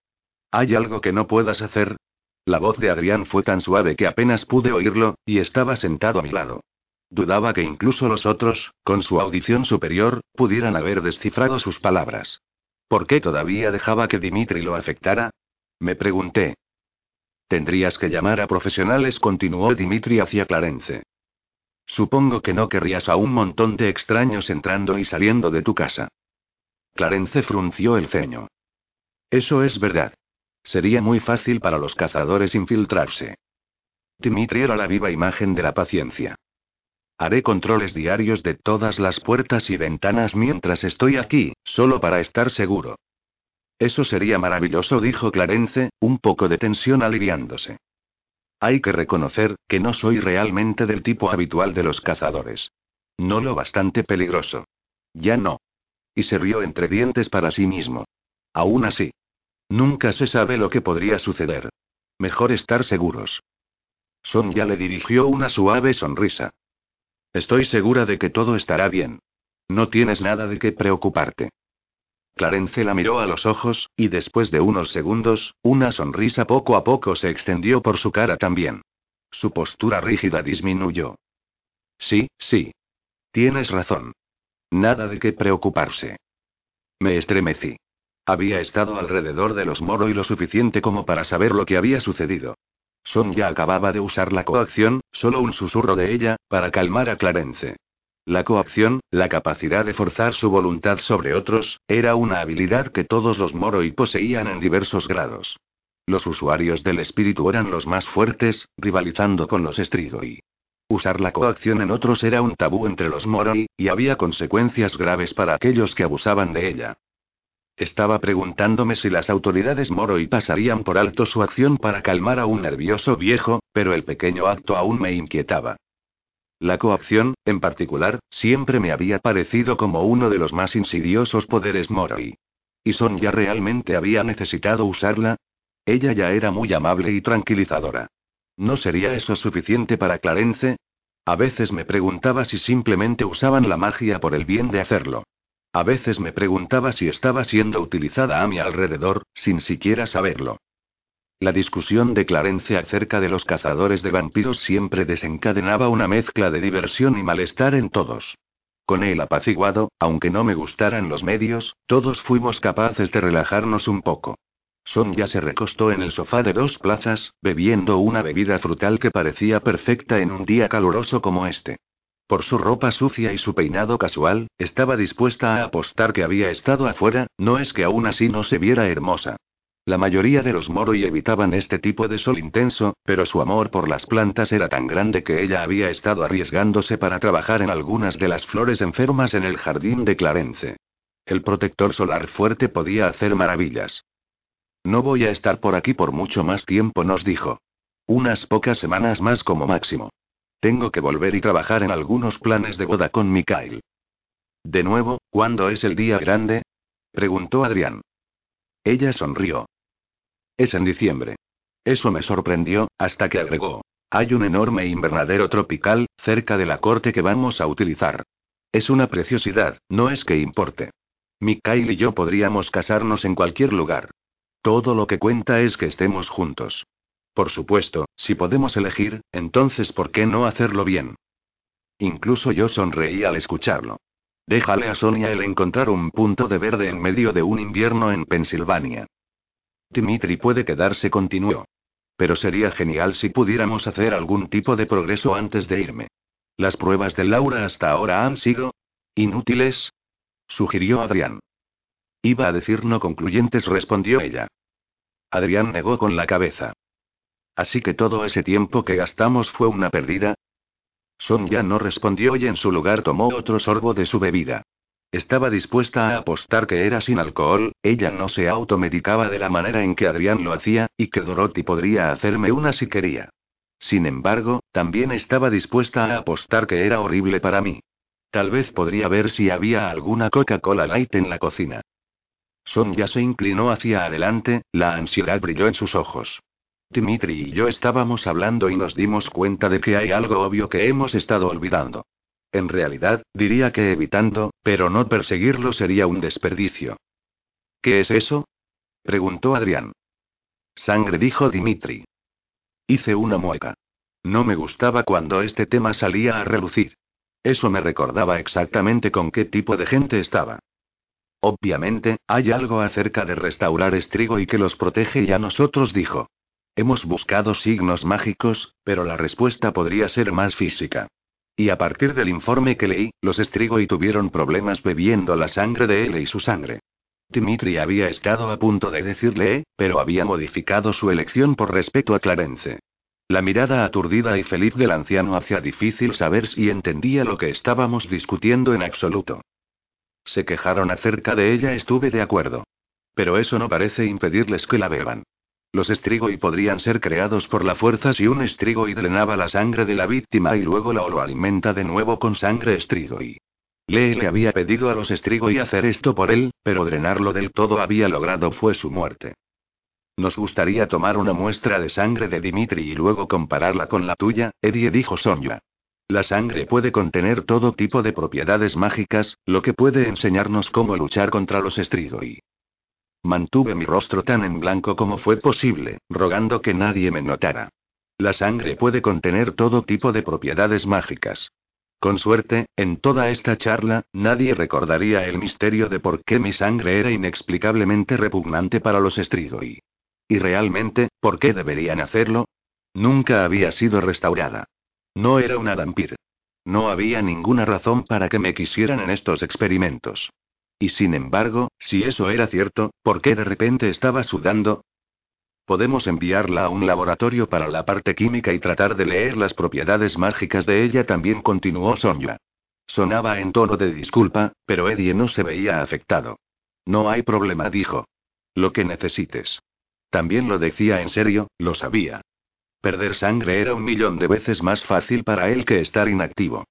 [SPEAKER 1] ¿Hay algo que no puedas hacer? La voz de Adrián fue tan suave que apenas pude oírlo, y estaba sentado a mi lado. Dudaba que incluso los otros, con su audición superior, pudieran haber descifrado sus palabras. ¿Por qué todavía dejaba que Dimitri lo afectara? Me pregunté. Tendrías que llamar a profesionales, continuó Dimitri hacia Clarence. Supongo que no querrías a un montón de extraños entrando y saliendo de tu casa. Clarence frunció el ceño. Eso es verdad. Sería muy fácil para los cazadores infiltrarse. Dimitri era la viva imagen de la paciencia. Haré controles diarios de todas las puertas y ventanas mientras estoy aquí, solo para estar seguro. Eso sería maravilloso, dijo Clarence, un poco de tensión aliviándose. Hay que reconocer, que no soy realmente del tipo habitual de los cazadores. No lo bastante peligroso. Ya no. Y se rió entre dientes para sí mismo. Aún así. Nunca se sabe lo que podría suceder. Mejor estar seguros. Son ya le dirigió una suave sonrisa. Estoy segura de que todo estará bien. No tienes nada de qué preocuparte. Clarence la miró a los ojos, y después de unos segundos, una sonrisa poco a poco se extendió por su cara también. Su postura rígida disminuyó. Sí, sí. Tienes razón. Nada de qué preocuparse. Me estremecí. Había estado alrededor de los Moro y lo suficiente como para saber lo que había sucedido. Son ya acababa de usar la coacción, solo un susurro de ella, para calmar a Clarence. La coacción, la capacidad de forzar su voluntad sobre otros, era una habilidad que todos los Moroi poseían en diversos grados. Los usuarios del espíritu eran los más fuertes, rivalizando con los Strigoi. Usar la coacción en otros era un tabú entre los Moroi, y había consecuencias graves para aquellos que abusaban de ella. Estaba preguntándome si las autoridades moro y pasarían por alto su acción para calmar a un nervioso viejo, pero el pequeño acto aún me inquietaba. La coacción, en particular, siempre me había parecido como uno de los más insidiosos poderes Moroi. ¿Y Son ya realmente había necesitado usarla? Ella ya era muy amable y tranquilizadora. ¿No sería eso suficiente para Clarence? A veces me preguntaba si simplemente usaban la magia por el bien de hacerlo. A veces me preguntaba si estaba siendo utilizada a mi alrededor, sin siquiera saberlo. La discusión de Clarence acerca de los cazadores de vampiros siempre desencadenaba una mezcla de diversión y malestar en todos. Con él apaciguado, aunque no me gustaran los medios, todos fuimos capaces de relajarnos un poco. Son ya se recostó en el sofá de dos plazas, bebiendo una bebida frutal que parecía perfecta en un día caluroso como este. Por su ropa sucia y su peinado casual, estaba dispuesta a apostar que había estado afuera, no es que aún así no se viera hermosa. La mayoría de los Moroi evitaban este tipo de sol intenso, pero su amor por las plantas era tan grande que ella había estado arriesgándose para trabajar en algunas de las flores enfermas en el jardín de Clarence. El protector solar fuerte podía hacer maravillas. No voy a estar por aquí por mucho más tiempo, nos dijo. Unas pocas semanas más como máximo. Tengo que volver y trabajar en algunos planes de boda con Mikhail. De nuevo, ¿cuándo es el día grande? preguntó Adrián. Ella sonrió. Es en diciembre. Eso me sorprendió, hasta que agregó. Hay un enorme invernadero tropical, cerca de la corte que vamos a utilizar. Es una preciosidad, no es que importe. Mikhail y yo podríamos casarnos en cualquier lugar. Todo lo que cuenta es que estemos juntos. Por supuesto, si podemos elegir, entonces ¿por qué no hacerlo bien? Incluso yo sonreí al escucharlo. Déjale a Sonia el encontrar un punto de verde en medio de un invierno en Pensilvania. Dimitri puede quedarse, continuó. Pero sería genial si pudiéramos hacer algún tipo de progreso antes de irme. Las pruebas de Laura hasta ahora han sido inútiles, sugirió Adrián. Iba a decir no concluyentes, respondió ella. Adrián negó con la cabeza. Así que todo ese tiempo que gastamos fue una pérdida. Sonia no respondió y en su lugar tomó otro sorbo de su bebida. Estaba dispuesta a apostar que era sin alcohol, ella no se automedicaba de la manera en que Adrián lo hacía, y que Dorothy podría hacerme una si quería. Sin embargo, también estaba dispuesta a apostar que era horrible para mí. Tal vez podría ver si había alguna Coca-Cola Light en la cocina. Sonia se inclinó hacia adelante, la ansiedad brilló en sus ojos. Dimitri y yo estábamos hablando y nos dimos cuenta de que hay algo obvio que hemos estado olvidando. En realidad, diría que evitando, pero no perseguirlo sería un desperdicio. ¿Qué es eso? preguntó Adrián. Sangre, dijo Dimitri. Hice una mueca. No me gustaba cuando este tema salía a relucir. Eso me recordaba exactamente con qué tipo de gente estaba. Obviamente, hay algo acerca de restaurar estrigo y que los protege y a nosotros dijo. Hemos buscado signos mágicos, pero la respuesta podría ser más física. Y a partir del informe que leí, los Strigoi tuvieron problemas bebiendo la sangre de él y su sangre. Dimitri había estado a punto de decirle, pero había modificado su elección por respeto a Clarence. La mirada aturdida y feliz del anciano hacía difícil saber si entendía lo que estábamos discutiendo en absoluto. Se quejaron acerca de ella, estuve de acuerdo. Pero eso no parece impedirles que la beban. Los Strigoi podrían ser creados por la fuerza si un Strigoi drenaba la sangre de la víctima y luego la lo alimenta de nuevo con sangre Strigoi. Lee le había pedido a los Strigoi hacer esto por él, pero drenarlo del todo había logrado fue su muerte. Nos gustaría tomar una muestra de sangre de Dimitri y luego compararla con la tuya, Eddie dijo Sonia. La sangre puede contener todo tipo de propiedades mágicas, lo que puede enseñarnos cómo luchar contra los Strigoi. Mantuve mi rostro tan en blanco como fue posible, rogando que nadie me notara. La sangre puede contener todo tipo de propiedades mágicas. Con suerte, en toda esta charla, nadie recordaría el misterio de por qué mi sangre era inexplicablemente repugnante para los Strigoi. Y realmente, ¿por qué deberían hacerlo? Nunca había sido restaurada. No era una vampir. No había ninguna razón para que me quisieran en estos experimentos. Y sin embargo, si eso era cierto, ¿por qué de repente estaba sudando? Podemos enviarla a un laboratorio para la parte química y tratar de leer las propiedades mágicas de ella, también continuó Sonia. Sonaba en tono de disculpa, pero Eddie no se veía afectado. No hay problema, dijo. Lo que necesites. También lo decía en serio, lo sabía. Perder sangre era un millón de veces más fácil para él que estar inactivo.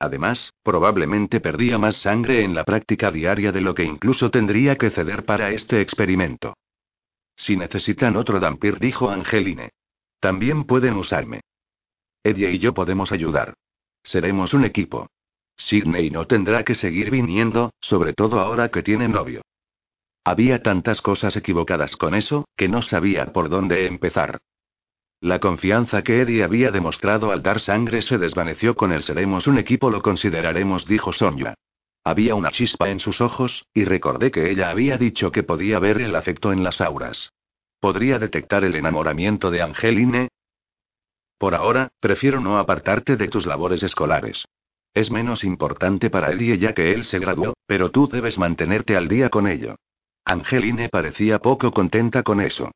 [SPEAKER 1] Además, probablemente perdía más sangre en la práctica diaria de lo que incluso tendría que ceder para este experimento. Si necesitan otro Dampir, dijo Angeline. También pueden usarme. Eddie y yo podemos ayudar. Seremos un equipo. Sidney no tendrá que seguir viniendo, sobre todo ahora que tiene novio. Había tantas cosas equivocadas con eso, que no sabía por dónde empezar. La confianza que Eddie había demostrado al dar sangre se desvaneció con el seremos un equipo, lo consideraremos, dijo Sonia. Había una chispa en sus ojos, y recordé que ella había dicho que podía ver el afecto en las auras. ¿Podría detectar el enamoramiento de Angeline? Por ahora, prefiero no apartarte de tus labores escolares. Es menos importante para Eddie ya que él se graduó, pero tú debes mantenerte al día con ello. Angeline parecía poco contenta con eso.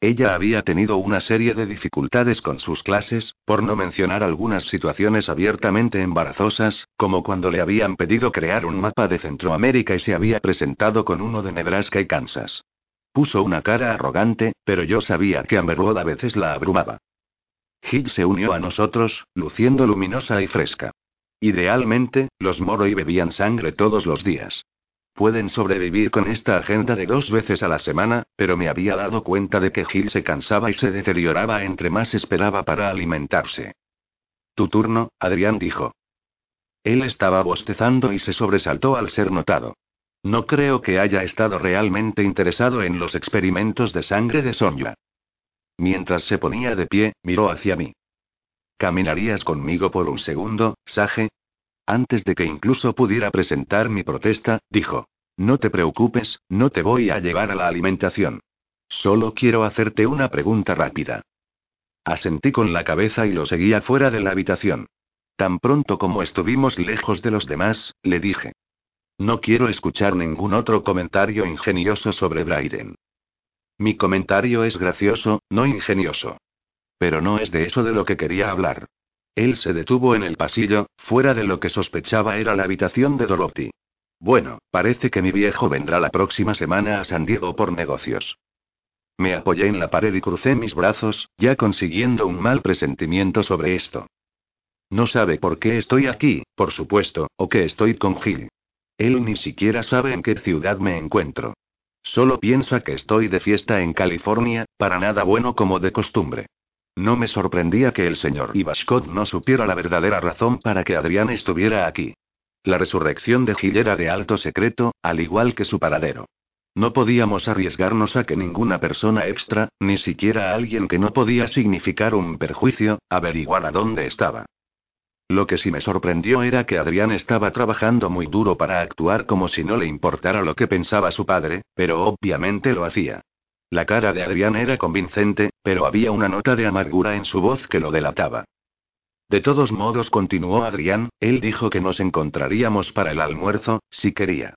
[SPEAKER 1] Ella había tenido una serie de dificultades con sus clases, por no mencionar algunas situaciones abiertamente embarazosas, como cuando le habían pedido crear un mapa de Centroamérica y se había presentado con uno de Nebraska y Kansas. Puso una cara arrogante, pero yo sabía que Amberwood a veces la abrumaba. Hill se unió a nosotros, luciendo luminosa y fresca. Idealmente, los Moroi bebían sangre todos los días. Pueden sobrevivir con esta agenda de dos veces a la semana, pero me había dado cuenta de que Gil se cansaba y se deterioraba entre más esperaba para alimentarse. Tu turno, Adrián dijo. Él estaba bostezando y se sobresaltó al ser notado. No creo que haya estado realmente interesado en los experimentos de sangre de Sonia. Mientras se ponía de pie, miró hacia mí. ¿Caminarías conmigo por un segundo, Sage? Antes de que incluso pudiera presentar mi protesta, dijo. No te preocupes, no te voy a llevar a la alimentación. Solo quiero hacerte una pregunta rápida. Asentí con la cabeza y lo seguía fuera de la habitación. Tan pronto como estuvimos lejos de los demás, le dije. No quiero escuchar ningún otro comentario ingenioso sobre Bryden. Mi comentario es gracioso, no ingenioso. Pero no es de eso de lo que quería hablar. Él se detuvo en el pasillo, fuera de lo que sospechaba era la habitación de Dorothy. Bueno, parece que mi viejo vendrá la próxima semana a San Diego por negocios. Me apoyé en la pared y crucé mis brazos, ya consiguiendo un mal presentimiento sobre esto. No sabe por qué estoy aquí, por supuesto, o que estoy con Gil. Él ni siquiera sabe en qué ciudad me encuentro. Solo piensa que estoy de fiesta en California, para nada bueno como de costumbre. No me sorprendía que el señor Ibashkot no supiera la verdadera razón para que Adrián estuviera aquí. La resurrección de Gil era de alto secreto, al igual que su paradero. No podíamos arriesgarnos a que ninguna persona extra, ni siquiera alguien que no podía significar un perjuicio, averiguara dónde estaba. Lo que sí me sorprendió era que Adrián estaba trabajando muy duro para actuar como si no le importara lo que pensaba su padre, pero obviamente lo hacía. La cara de Adrián era convincente, pero había una nota de amargura en su voz que lo delataba. De todos modos, continuó Adrián, él dijo que nos encontraríamos para el almuerzo, si quería.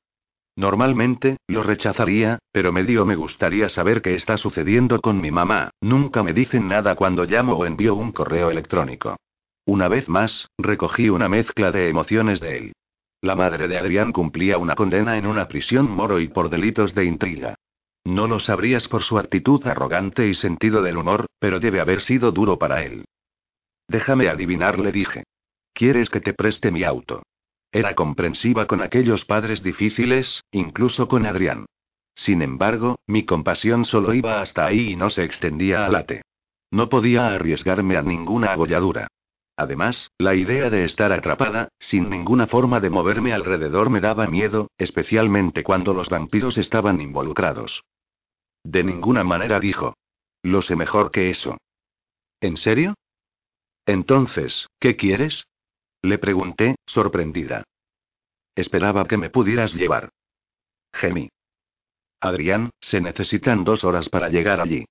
[SPEAKER 1] Normalmente, lo rechazaría, pero me dio me gustaría saber qué está sucediendo con mi mamá, nunca me dicen nada cuando llamo o envío un correo electrónico. Una vez más, recogí una mezcla de emociones de él. La madre de Adrián cumplía una condena en una prisión moro y por delitos de intriga. No lo sabrías por su actitud arrogante y sentido del humor, pero debe haber sido duro para él. Déjame adivinar, le dije. ¿Quieres que te preste mi auto? Era comprensiva con aquellos padres difíciles, incluso con Adrián. Sin embargo, mi compasión solo iba hasta ahí y no se extendía a late. No podía arriesgarme a ninguna agolladura. Además, la idea de estar atrapada, sin ninguna forma de moverme alrededor me daba miedo, especialmente cuando los vampiros estaban involucrados. De ninguna manera dijo. Lo sé mejor que eso. ¿En serio? Entonces, ¿qué quieres? Le pregunté, sorprendida. Esperaba que me pudieras llevar. Gemí. Adrián, se necesitan dos horas para llegar allí.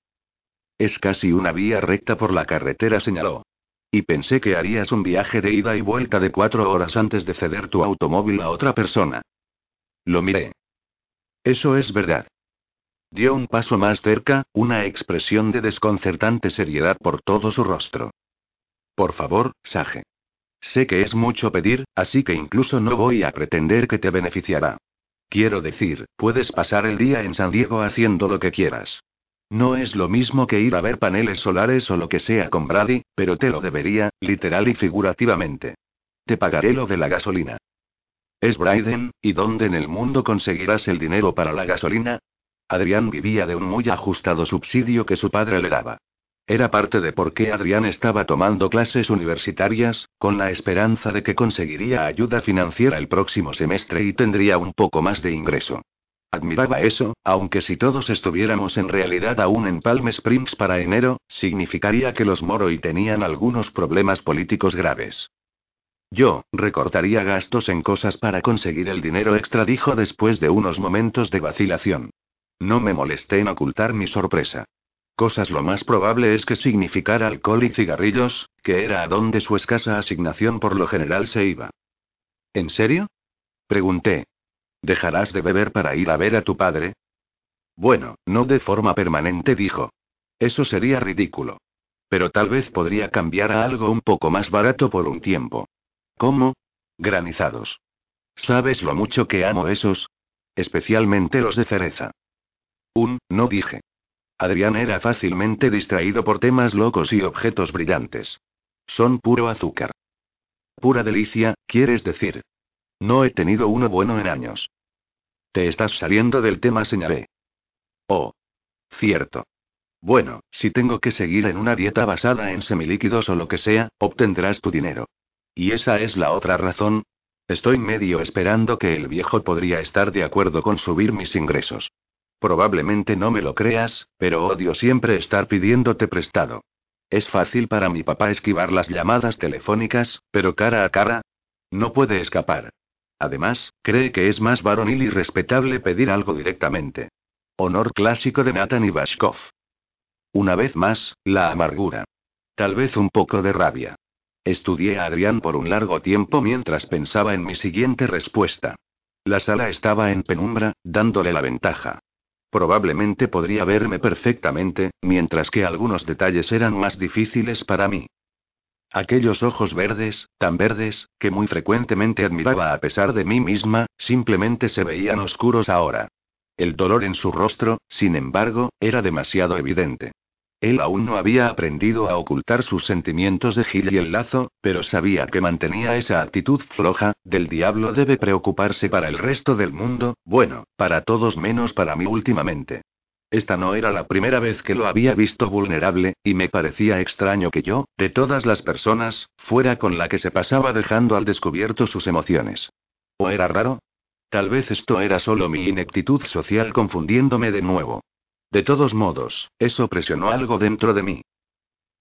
[SPEAKER 1] Es casi una vía recta por la carretera, señaló. Y pensé que harías un viaje de ida y vuelta de cuatro horas antes de ceder tu automóvil a otra persona. Lo miré. Eso es verdad. Dio un paso más cerca, una expresión de desconcertante seriedad por todo su rostro. Por favor, Sage. Sé que es mucho pedir, así que incluso no voy a pretender que te beneficiará. Quiero decir, puedes pasar el día en San Diego haciendo lo que quieras. No es lo mismo que ir a ver paneles solares o lo que sea con Brady, pero te lo debería, literal y figurativamente. Te pagaré lo de la gasolina. Es Bryden, ¿y dónde en el mundo conseguirás el dinero para la gasolina? Adrián vivía de un muy ajustado subsidio que su padre le daba. Era parte de por qué Adrián estaba tomando clases universitarias, con la esperanza de que conseguiría ayuda financiera el próximo semestre y tendría un poco más de ingreso. Admiraba eso, aunque si todos estuviéramos en realidad aún en Palm Springs para enero, significaría que los Moroi tenían algunos problemas políticos graves. Yo, recortaría gastos en cosas para conseguir el dinero extra, dijo después de unos momentos de vacilación. No me molesté en ocultar mi sorpresa. Cosas lo más probable es que significara alcohol y cigarrillos, que era a donde su escasa asignación por lo general se iba. ¿En serio? Pregunté. ¿Dejarás de beber para ir a ver a tu padre? Bueno, no de forma permanente, dijo. Eso sería ridículo. Pero tal vez podría cambiar a algo un poco más barato por un tiempo. ¿Cómo? Granizados. ¿Sabes lo mucho que amo esos? Especialmente los de cereza. Un, no dije. Adrián era fácilmente distraído por temas locos y objetos brillantes. Son puro azúcar. Pura delicia, quieres decir. No he tenido uno bueno en años. Te estás saliendo del tema, señalé. Oh. Cierto. Bueno, si tengo que seguir en una dieta basada en semilíquidos o lo que sea, obtendrás tu dinero. Y esa es la otra razón. Estoy medio esperando que el viejo podría estar de acuerdo con subir mis ingresos. Probablemente no me lo creas, pero odio siempre estar pidiéndote prestado. Es fácil para mi papá esquivar las llamadas telefónicas, pero cara a cara, no puede escapar. Además, cree que es más varonil y respetable pedir algo directamente. Honor clásico de Nathan Bashkov. Una vez más, la amargura. Tal vez un poco de rabia. Estudié a Adrián por un largo tiempo mientras pensaba en mi siguiente respuesta. La sala estaba en penumbra, dándole la ventaja. Probablemente podría verme perfectamente, mientras que algunos detalles eran más difíciles para mí. Aquellos ojos verdes, tan verdes, que muy frecuentemente admiraba a pesar de mí misma, simplemente se veían oscuros ahora. El dolor en su rostro, sin embargo, era demasiado evidente. Él aún no había aprendido a ocultar sus sentimientos de Gil y el lazo, pero sabía que mantenía esa actitud floja, del diablo debe preocuparse para el resto del mundo, bueno, para todos menos para mí últimamente. Esta no era la primera vez que lo había visto vulnerable, y me parecía extraño que yo, de todas las personas, fuera con la que se pasaba dejando al descubierto sus emociones. ¿O era raro? Tal vez esto era solo mi ineptitud social confundiéndome de nuevo. De todos modos, eso presionó algo dentro de mí.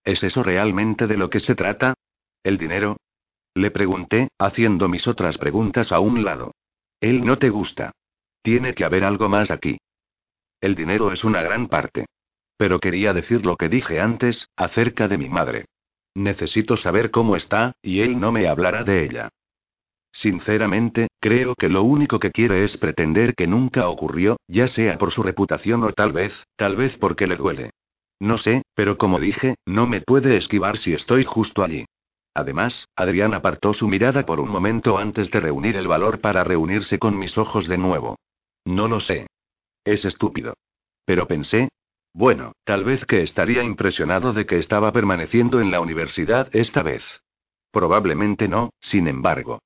[SPEAKER 1] ¿Es eso realmente de lo que se trata? ¿El dinero? Le pregunté, haciendo mis otras preguntas a un lado. Él no te gusta. Tiene que haber algo más aquí. El dinero es una gran parte. Pero quería decir lo que dije antes, acerca de mi madre. Necesito saber cómo está, y él no me hablará de ella. Sinceramente, creo que lo único que quiere es pretender que nunca ocurrió, ya sea por su reputación o tal vez, tal vez porque le duele. No sé, pero como dije, no me puede esquivar si estoy justo allí. Además, Adrián apartó su mirada por un momento antes de reunir el valor para reunirse con mis ojos de nuevo. No lo sé. Es estúpido. Pero pensé, bueno, tal vez que estaría impresionado de que estaba permaneciendo en la universidad esta vez. Probablemente no, sin embargo.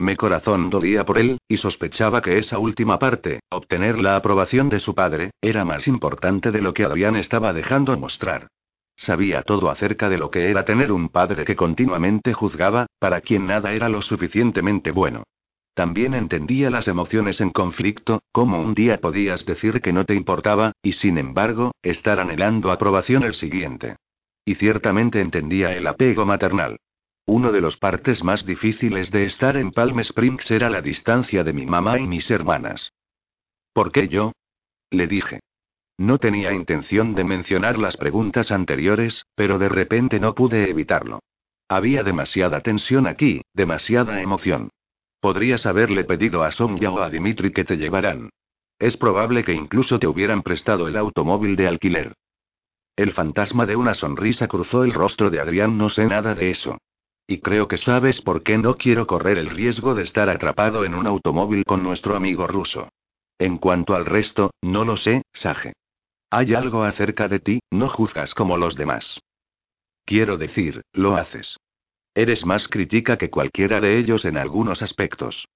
[SPEAKER 1] Mi corazón dolía por él, y sospechaba que esa última parte, obtener la aprobación de su padre, era más importante de lo que Adrián estaba dejando mostrar. Sabía todo acerca de lo que era tener un padre que continuamente juzgaba, para quien nada era lo suficientemente bueno. También entendía las emociones en conflicto, como un día podías decir que no te importaba, y sin embargo, estar anhelando aprobación el siguiente. Y ciertamente entendía el apego maternal. Uno de los partes más difíciles de estar en Palm Springs era la distancia de mi mamá y mis hermanas. ¿Por qué yo? Le dije. No tenía intención de mencionar las preguntas anteriores, pero de repente no pude evitarlo. Había demasiada tensión aquí, demasiada emoción. Podrías haberle pedido a Sonia o a Dimitri que te llevaran. Es probable que incluso te hubieran prestado el automóvil de alquiler. El fantasma de una sonrisa cruzó el rostro de Adrián, no sé nada de eso. Y creo que sabes por qué no quiero correr el riesgo de estar atrapado en un automóvil con nuestro amigo ruso. En cuanto al resto, no lo sé, Sage. Hay algo acerca de ti, no juzgas como los demás. Quiero decir, lo haces. Eres más crítica que cualquiera de ellos en algunos aspectos.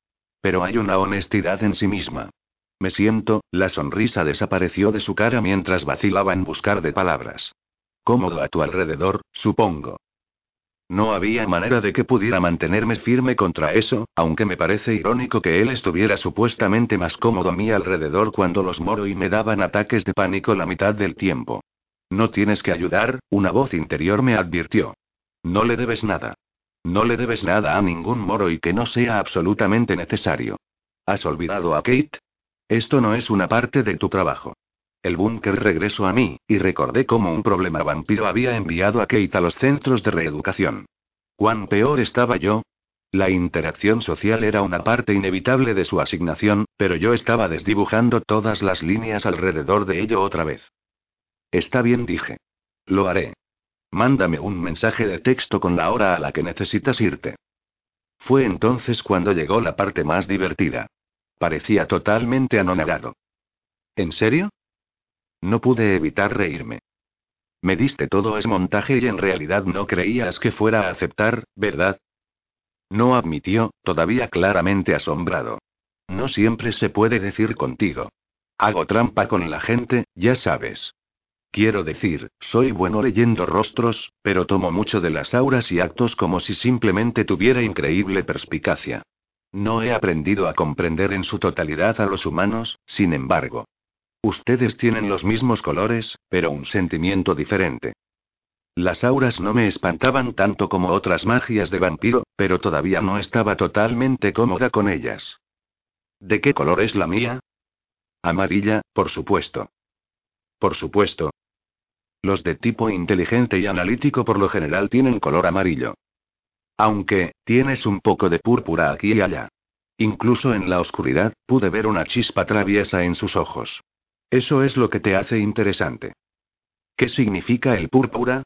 [SPEAKER 1] Pero hay una honestidad en sí misma. Me siento, la sonrisa desapareció de su cara mientras vacilaba en buscar de palabras. Cómodo a tu alrededor, supongo. No había manera de que pudiera mantenerme firme contra eso, aunque me parece irónico que él estuviera supuestamente más cómodo a mi alrededor cuando los moro y me daban ataques de pánico la mitad del tiempo. No tienes que ayudar, una voz interior me advirtió. No le debes nada. No le debes nada a ningún moro y que no sea absolutamente necesario. ¿Has olvidado a Kate? Esto no es una parte de tu trabajo. El búnker regresó a mí, y recordé cómo un problema vampiro había enviado a Kate a los centros de reeducación. ¿Cuán peor estaba yo? La interacción social era una parte inevitable de su asignación, pero yo estaba desdibujando todas las líneas alrededor de ello otra vez. Está bien, dije. Lo haré. Mándame un mensaje de texto con la hora a la que necesitas irte. Fue entonces cuando llegó la parte más divertida. Parecía totalmente anonadado. ¿En serio? No pude evitar reírme. Me diste todo ese montaje y en realidad no creías que fuera a aceptar, ¿verdad? No admitió, todavía claramente asombrado. No siempre se puede decir contigo. Hago trampa con la gente, ya sabes. Quiero decir, soy bueno leyendo rostros, pero tomo mucho de las auras y actos como si simplemente tuviera increíble perspicacia. No he aprendido a comprender en su totalidad a los humanos, sin embargo. Ustedes tienen los mismos colores, pero un sentimiento diferente. Las auras no me espantaban tanto como otras magias de vampiro, pero todavía no estaba totalmente cómoda con ellas. ¿De qué color es la mía? Amarilla, por supuesto. Por supuesto. Los de tipo inteligente y analítico por lo general tienen color amarillo. Aunque, tienes un poco de púrpura aquí y allá. Incluso en la oscuridad, pude ver una chispa traviesa en sus ojos. Eso es lo que te hace interesante. ¿Qué significa el púrpura?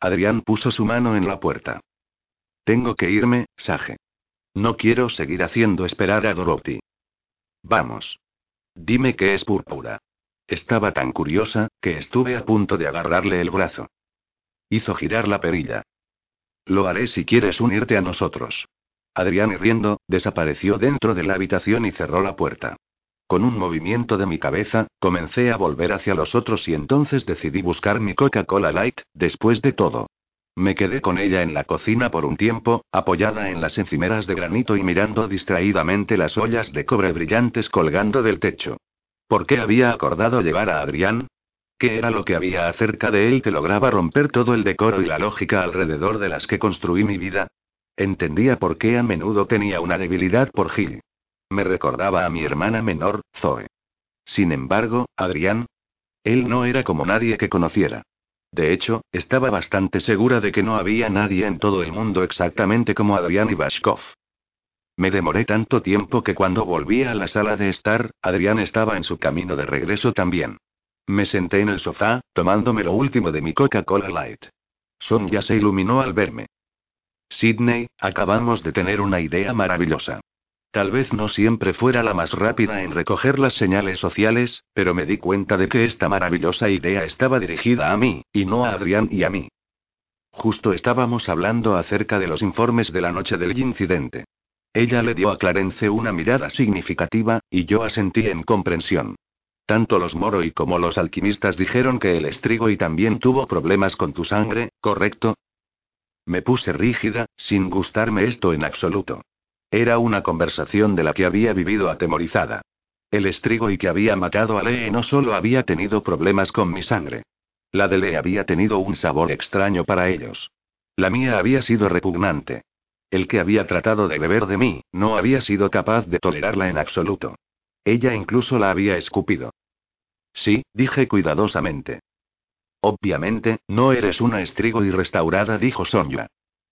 [SPEAKER 1] Adrián puso su mano en la puerta. Tengo que irme, Sage. No quiero seguir haciendo esperar a Dorothy. Vamos. Dime qué es púrpura. Estaba tan curiosa, que estuve a punto de agarrarle el brazo. Hizo girar la perilla. Lo haré si quieres unirte a nosotros. Adrián, riendo, desapareció dentro de la habitación y cerró la puerta. Con un movimiento de mi cabeza, comencé a volver hacia los otros y entonces decidí buscar mi Coca-Cola Light, después de todo. Me quedé con ella en la cocina por un tiempo, apoyada en las encimeras de granito y mirando distraídamente las ollas de cobre brillantes colgando del techo. ¿Por qué había acordado llevar a Adrián? ¿Qué era lo que había acerca de él que lograba romper todo el decoro y la lógica alrededor de las que construí mi vida? Entendía por qué a menudo tenía una debilidad por Gil. Me recordaba a mi hermana menor, Zoe. Sin embargo, Adrián. Él no era como nadie que conociera. De hecho, estaba bastante segura de que no había nadie en todo el mundo exactamente como Adrián Ibashkov. Me demoré tanto tiempo que cuando volví a la sala de estar, Adrián estaba en su camino de regreso también. Me senté en el sofá, tomándome lo último de mi Coca-Cola Light. Sonia se iluminó al verme. Sidney, acabamos de tener una idea maravillosa. Tal vez no siempre fuera la más rápida en recoger las señales sociales, pero me di cuenta de que esta maravillosa idea estaba dirigida a mí, y no a Adrián y a mí. Justo estábamos hablando acerca de los informes de la noche del incidente. Ella le dio a Clarence una mirada significativa, y yo asentí en comprensión. Tanto los Moroi como los alquimistas dijeron que el estrigo y también tuvo problemas con tu sangre, ¿correcto? Me puse rígida, sin gustarme esto en absoluto. Era una conversación de la que había vivido atemorizada. El estrigo y que había matado a Lee no solo había tenido problemas con mi sangre. La de Lee había tenido un sabor extraño para ellos. La mía había sido repugnante. El que había tratado de beber de mí, no había sido capaz de tolerarla en absoluto. Ella incluso la había escupido. Sí, dije cuidadosamente. Obviamente, no eres una estrigo y restaurada, dijo Sonja.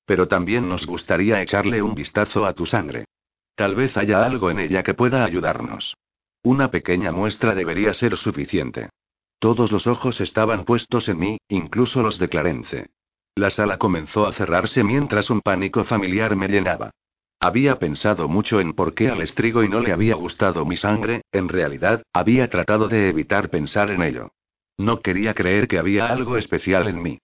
[SPEAKER 1] Pero también nos gustaría echarle un vistazo a tu sangre. Tal vez haya algo en ella que pueda ayudarnos. Una pequeña muestra debería ser suficiente. Todos los ojos estaban puestos en mí, incluso los de Clarence. La sala comenzó a cerrarse mientras un pánico familiar me llenaba. Había pensado mucho en por qué al estrigo y no le había gustado mi sangre, en realidad, había tratado de evitar pensar en ello. No quería creer que había algo especial en mí.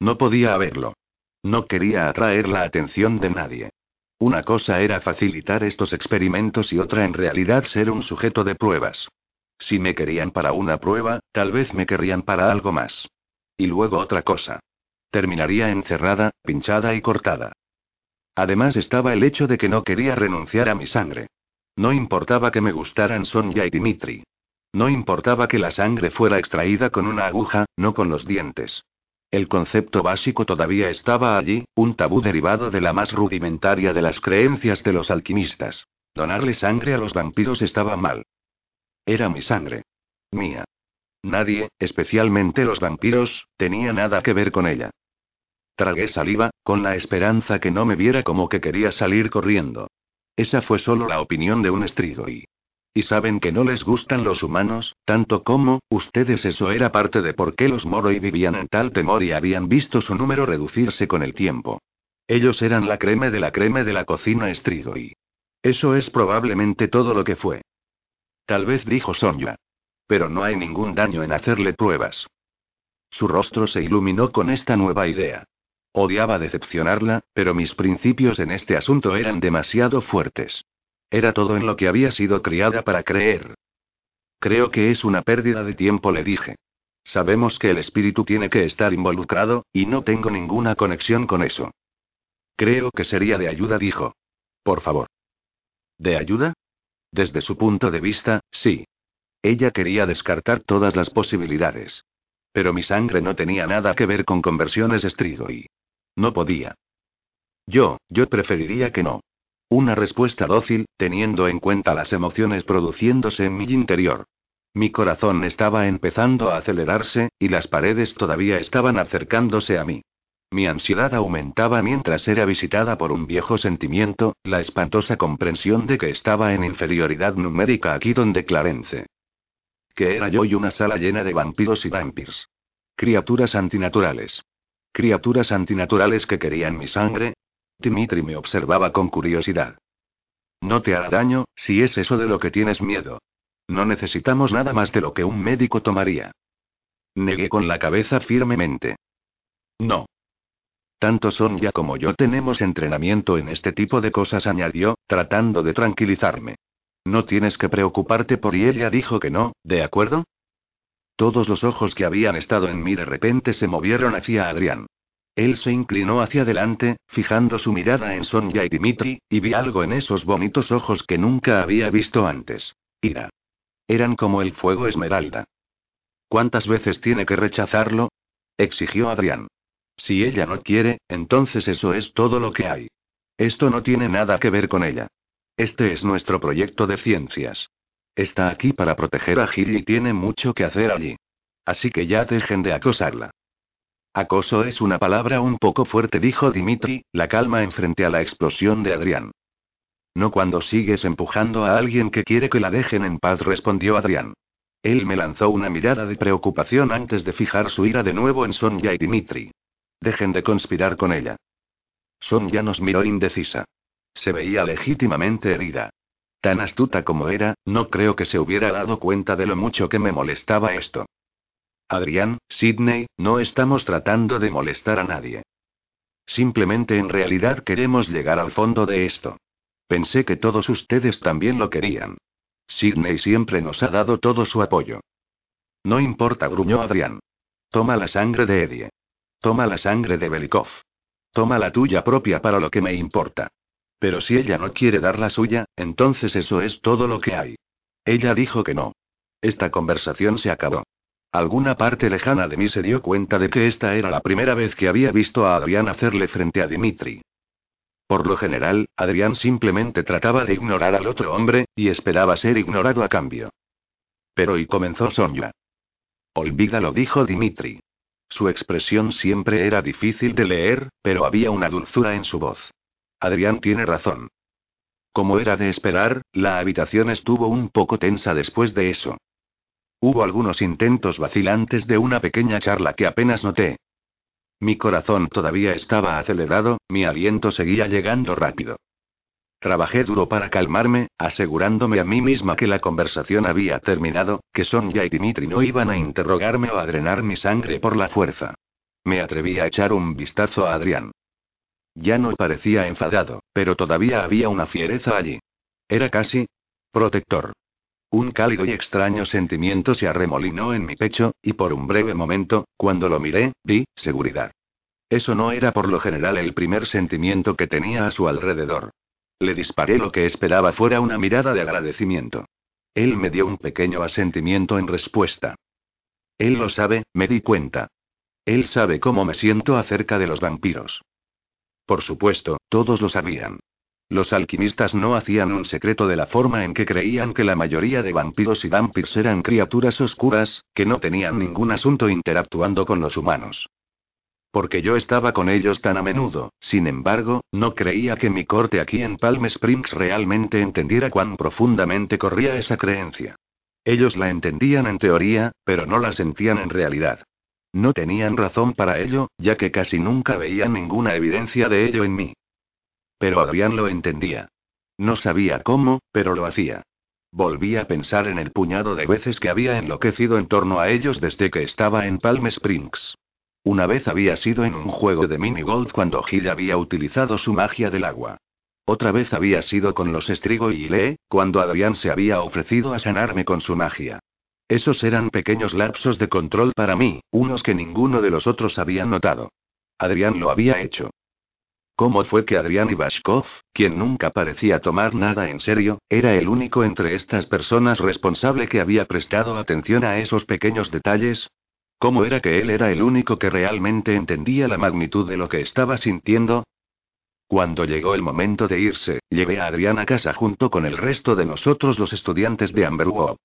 [SPEAKER 1] No podía haberlo. No quería atraer la atención de nadie. Una cosa era facilitar estos experimentos y otra en realidad ser un sujeto de pruebas. Si me querían para una prueba, tal vez me querrían para algo más. Y luego otra cosa. Terminaría encerrada, pinchada y cortada. Además estaba el hecho de que no quería renunciar a mi sangre. No importaba que me gustaran Sonia y Dimitri. No importaba que la sangre fuera extraída con una aguja, no con los dientes. El concepto básico todavía estaba allí, un tabú derivado de la más rudimentaria de las creencias de los alquimistas. Donarle sangre a los vampiros estaba mal. Era mi sangre. Mía. Nadie, especialmente los vampiros, tenía nada que ver con ella. Tragué saliva, con la esperanza que no me viera como que quería salir corriendo. Esa fue solo la opinión de un estrigoi. Y saben que no les gustan los humanos, tanto como, ustedes eso era parte de por qué los Moroi vivían en tal temor y habían visto su número reducirse con el tiempo. Ellos eran la creme de la creme de la cocina Strigoi. Eso es probablemente todo lo que fue. Tal vez dijo Sonja. Pero no hay ningún daño en hacerle pruebas. Su rostro se iluminó con esta nueva idea. Odiaba decepcionarla, pero mis principios en este asunto eran demasiado fuertes. Era todo en lo que había sido criada para creer. Creo que es una pérdida de tiempo, le dije. Sabemos que el espíritu tiene que estar involucrado, y no tengo ninguna conexión con eso. Creo que sería de ayuda, dijo. Por favor. ¿De ayuda? Desde su punto de vista, sí. Ella quería descartar todas las posibilidades. Pero mi sangre no tenía nada que ver con conversiones y No podía. Yo, yo preferiría que no. Una respuesta dócil, teniendo en cuenta las emociones produciéndose en mi interior. Mi corazón estaba empezando a acelerarse, y las paredes todavía estaban acercándose a mí. Mi ansiedad aumentaba mientras era visitada por un viejo sentimiento, la espantosa comprensión de que estaba en inferioridad numérica aquí donde Clarence. Que era yo y una sala llena de vampiros y vampirs. Criaturas antinaturales. Criaturas antinaturales que querían mi sangre. Dimitri me observaba con curiosidad. No te hará daño, si es eso de lo que tienes miedo. No necesitamos nada más de lo que un médico tomaría. Negué con la cabeza firmemente. No. Tanto Sonia como yo tenemos entrenamiento en este tipo de cosas, añadió, tratando de tranquilizarme. No tienes que preocuparte por y ella dijo que no, ¿de acuerdo? Todos los ojos que habían estado en mí de repente se movieron hacia Adrián. Él se inclinó hacia adelante, fijando su mirada en Sonia y Dimitri, y vi algo en esos bonitos ojos que nunca había visto antes. Ira. Eran como el fuego esmeralda. ¿Cuántas veces tiene que rechazarlo? exigió Adrián. Si ella no quiere, entonces eso es todo lo que hay. Esto no tiene nada que ver con ella. Este es nuestro proyecto de ciencias. Está aquí para proteger a Gil y tiene mucho que hacer allí. Así que ya dejen de acosarla. Acoso es una palabra un poco fuerte, dijo Dimitri, la calma enfrente a la explosión de Adrián. No cuando sigues empujando a alguien que quiere que la dejen en paz, respondió Adrián. Él me lanzó una mirada de preocupación antes de fijar su ira de nuevo en Sonia y Dimitri. Dejen de conspirar con ella. Sonia nos miró indecisa. Se veía legítimamente herida. Tan astuta como era, no creo que se hubiera dado cuenta de lo mucho que me molestaba esto. Adrián, Sidney, no estamos tratando de molestar a nadie. Simplemente en realidad queremos llegar al fondo de esto. Pensé que todos ustedes también lo querían. Sidney siempre nos ha dado todo su apoyo. No importa, gruñó Adrián. Toma la sangre de Eddie. Toma la sangre de Belikov. Toma la tuya propia para lo que me importa. Pero si ella no quiere dar la suya, entonces eso es todo lo que hay. Ella dijo que no. Esta conversación se acabó. Alguna parte lejana de mí se dio cuenta de que esta era la primera vez que había visto a Adrián hacerle frente a Dimitri. Por lo general, Adrián simplemente trataba de ignorar al otro hombre, y esperaba ser ignorado a cambio. Pero y comenzó Sonia. Olvídalo, dijo Dimitri. Su expresión siempre era difícil de leer, pero había una dulzura en su voz. Adrián tiene razón. Como era de esperar, la habitación estuvo un poco tensa después de eso. Hubo algunos intentos vacilantes de una pequeña charla que apenas noté. Mi corazón todavía estaba acelerado, mi aliento seguía llegando rápido. Trabajé duro para calmarme, asegurándome a mí misma que la conversación había terminado, que Sonia y Dimitri no iban a interrogarme o a drenar mi sangre por la fuerza. Me atreví a echar un vistazo a Adrián. Ya no parecía enfadado, pero todavía había una fiereza allí. Era casi protector. Un cálido y extraño sentimiento se arremolinó en mi pecho, y por un breve momento, cuando lo miré, vi seguridad. Eso no era por lo general el primer sentimiento que tenía a su alrededor. Le disparé lo que esperaba fuera una mirada de agradecimiento. Él me dio un pequeño asentimiento en respuesta. Él lo sabe, me di cuenta. Él sabe cómo me siento acerca de los vampiros. Por supuesto, todos lo sabían. Los alquimistas no hacían un secreto de la forma en que creían que la mayoría de vampiros y vampirs eran criaturas oscuras, que no tenían ningún asunto interactuando con los humanos. Porque yo estaba con ellos tan a menudo, sin embargo, no creía que mi corte aquí en Palm Springs realmente entendiera cuán profundamente corría esa creencia. Ellos la entendían en teoría, pero no la sentían en realidad. No tenían razón para ello, ya que casi nunca veían ninguna evidencia de ello en mí. Pero Adrián lo entendía. No sabía cómo, pero lo hacía. Volví a pensar en el puñado de veces que había enloquecido en torno a ellos desde que estaba en Palm Springs. Una vez había sido en un juego de mini golf cuando Gil había utilizado su magia del agua. Otra vez había sido con los Estrigo y Lee, cuando Adrián se había ofrecido a sanarme con su magia. Esos eran pequeños lapsos de control para mí, unos que ninguno de los otros había notado. Adrián lo había hecho. ¿Cómo fue que Adrián Ibashkov, quien nunca parecía tomar nada en serio, era el único entre estas personas responsable que había prestado atención a esos pequeños detalles? ¿Cómo era que él era el único que realmente entendía la magnitud de lo que estaba sintiendo? Cuando llegó el momento de irse, llevé a Adrián a casa junto con el resto de nosotros los estudiantes de Amberwood.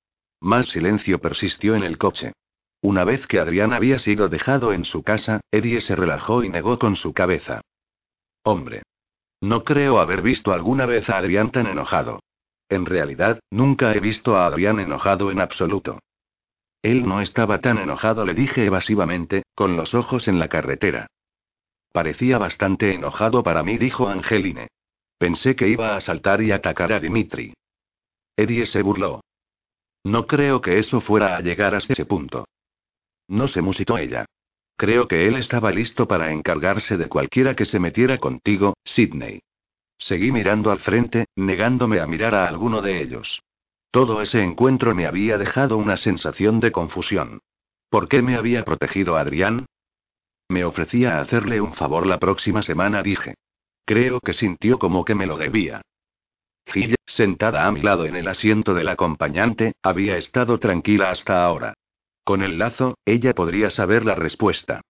[SPEAKER 1] Más silencio persistió en el coche. Una vez que Adrián había sido dejado en su casa, Eddie se relajó y negó con su cabeza. Hombre. No creo haber visto alguna vez a Adrián tan enojado. En realidad, nunca he visto a Adrián enojado en absoluto. Él no estaba tan enojado, le dije evasivamente, con los ojos en la carretera. Parecía bastante enojado para mí, dijo Angeline. Pensé que iba a saltar y atacar a Dimitri. Eddie se burló. No creo que eso fuera a llegar hasta ese punto. No se musitó ella. Creo que él estaba listo para encargarse de cualquiera que se metiera contigo, Sidney. Seguí mirando al frente, negándome a mirar a alguno de ellos. Todo ese encuentro me había dejado una sensación de confusión. ¿Por qué me había protegido Adrián? Me ofrecía hacerle un favor la próxima semana, dije. Creo que sintió como que me lo debía. Gilla, sentada a mi lado en el asiento del acompañante, había estado tranquila hasta ahora. Con el lazo, ella podría saber la respuesta.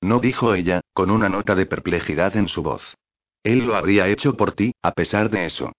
[SPEAKER 1] No dijo ella, con una nota de perplejidad en su voz. Él lo habría hecho por ti, a pesar de eso.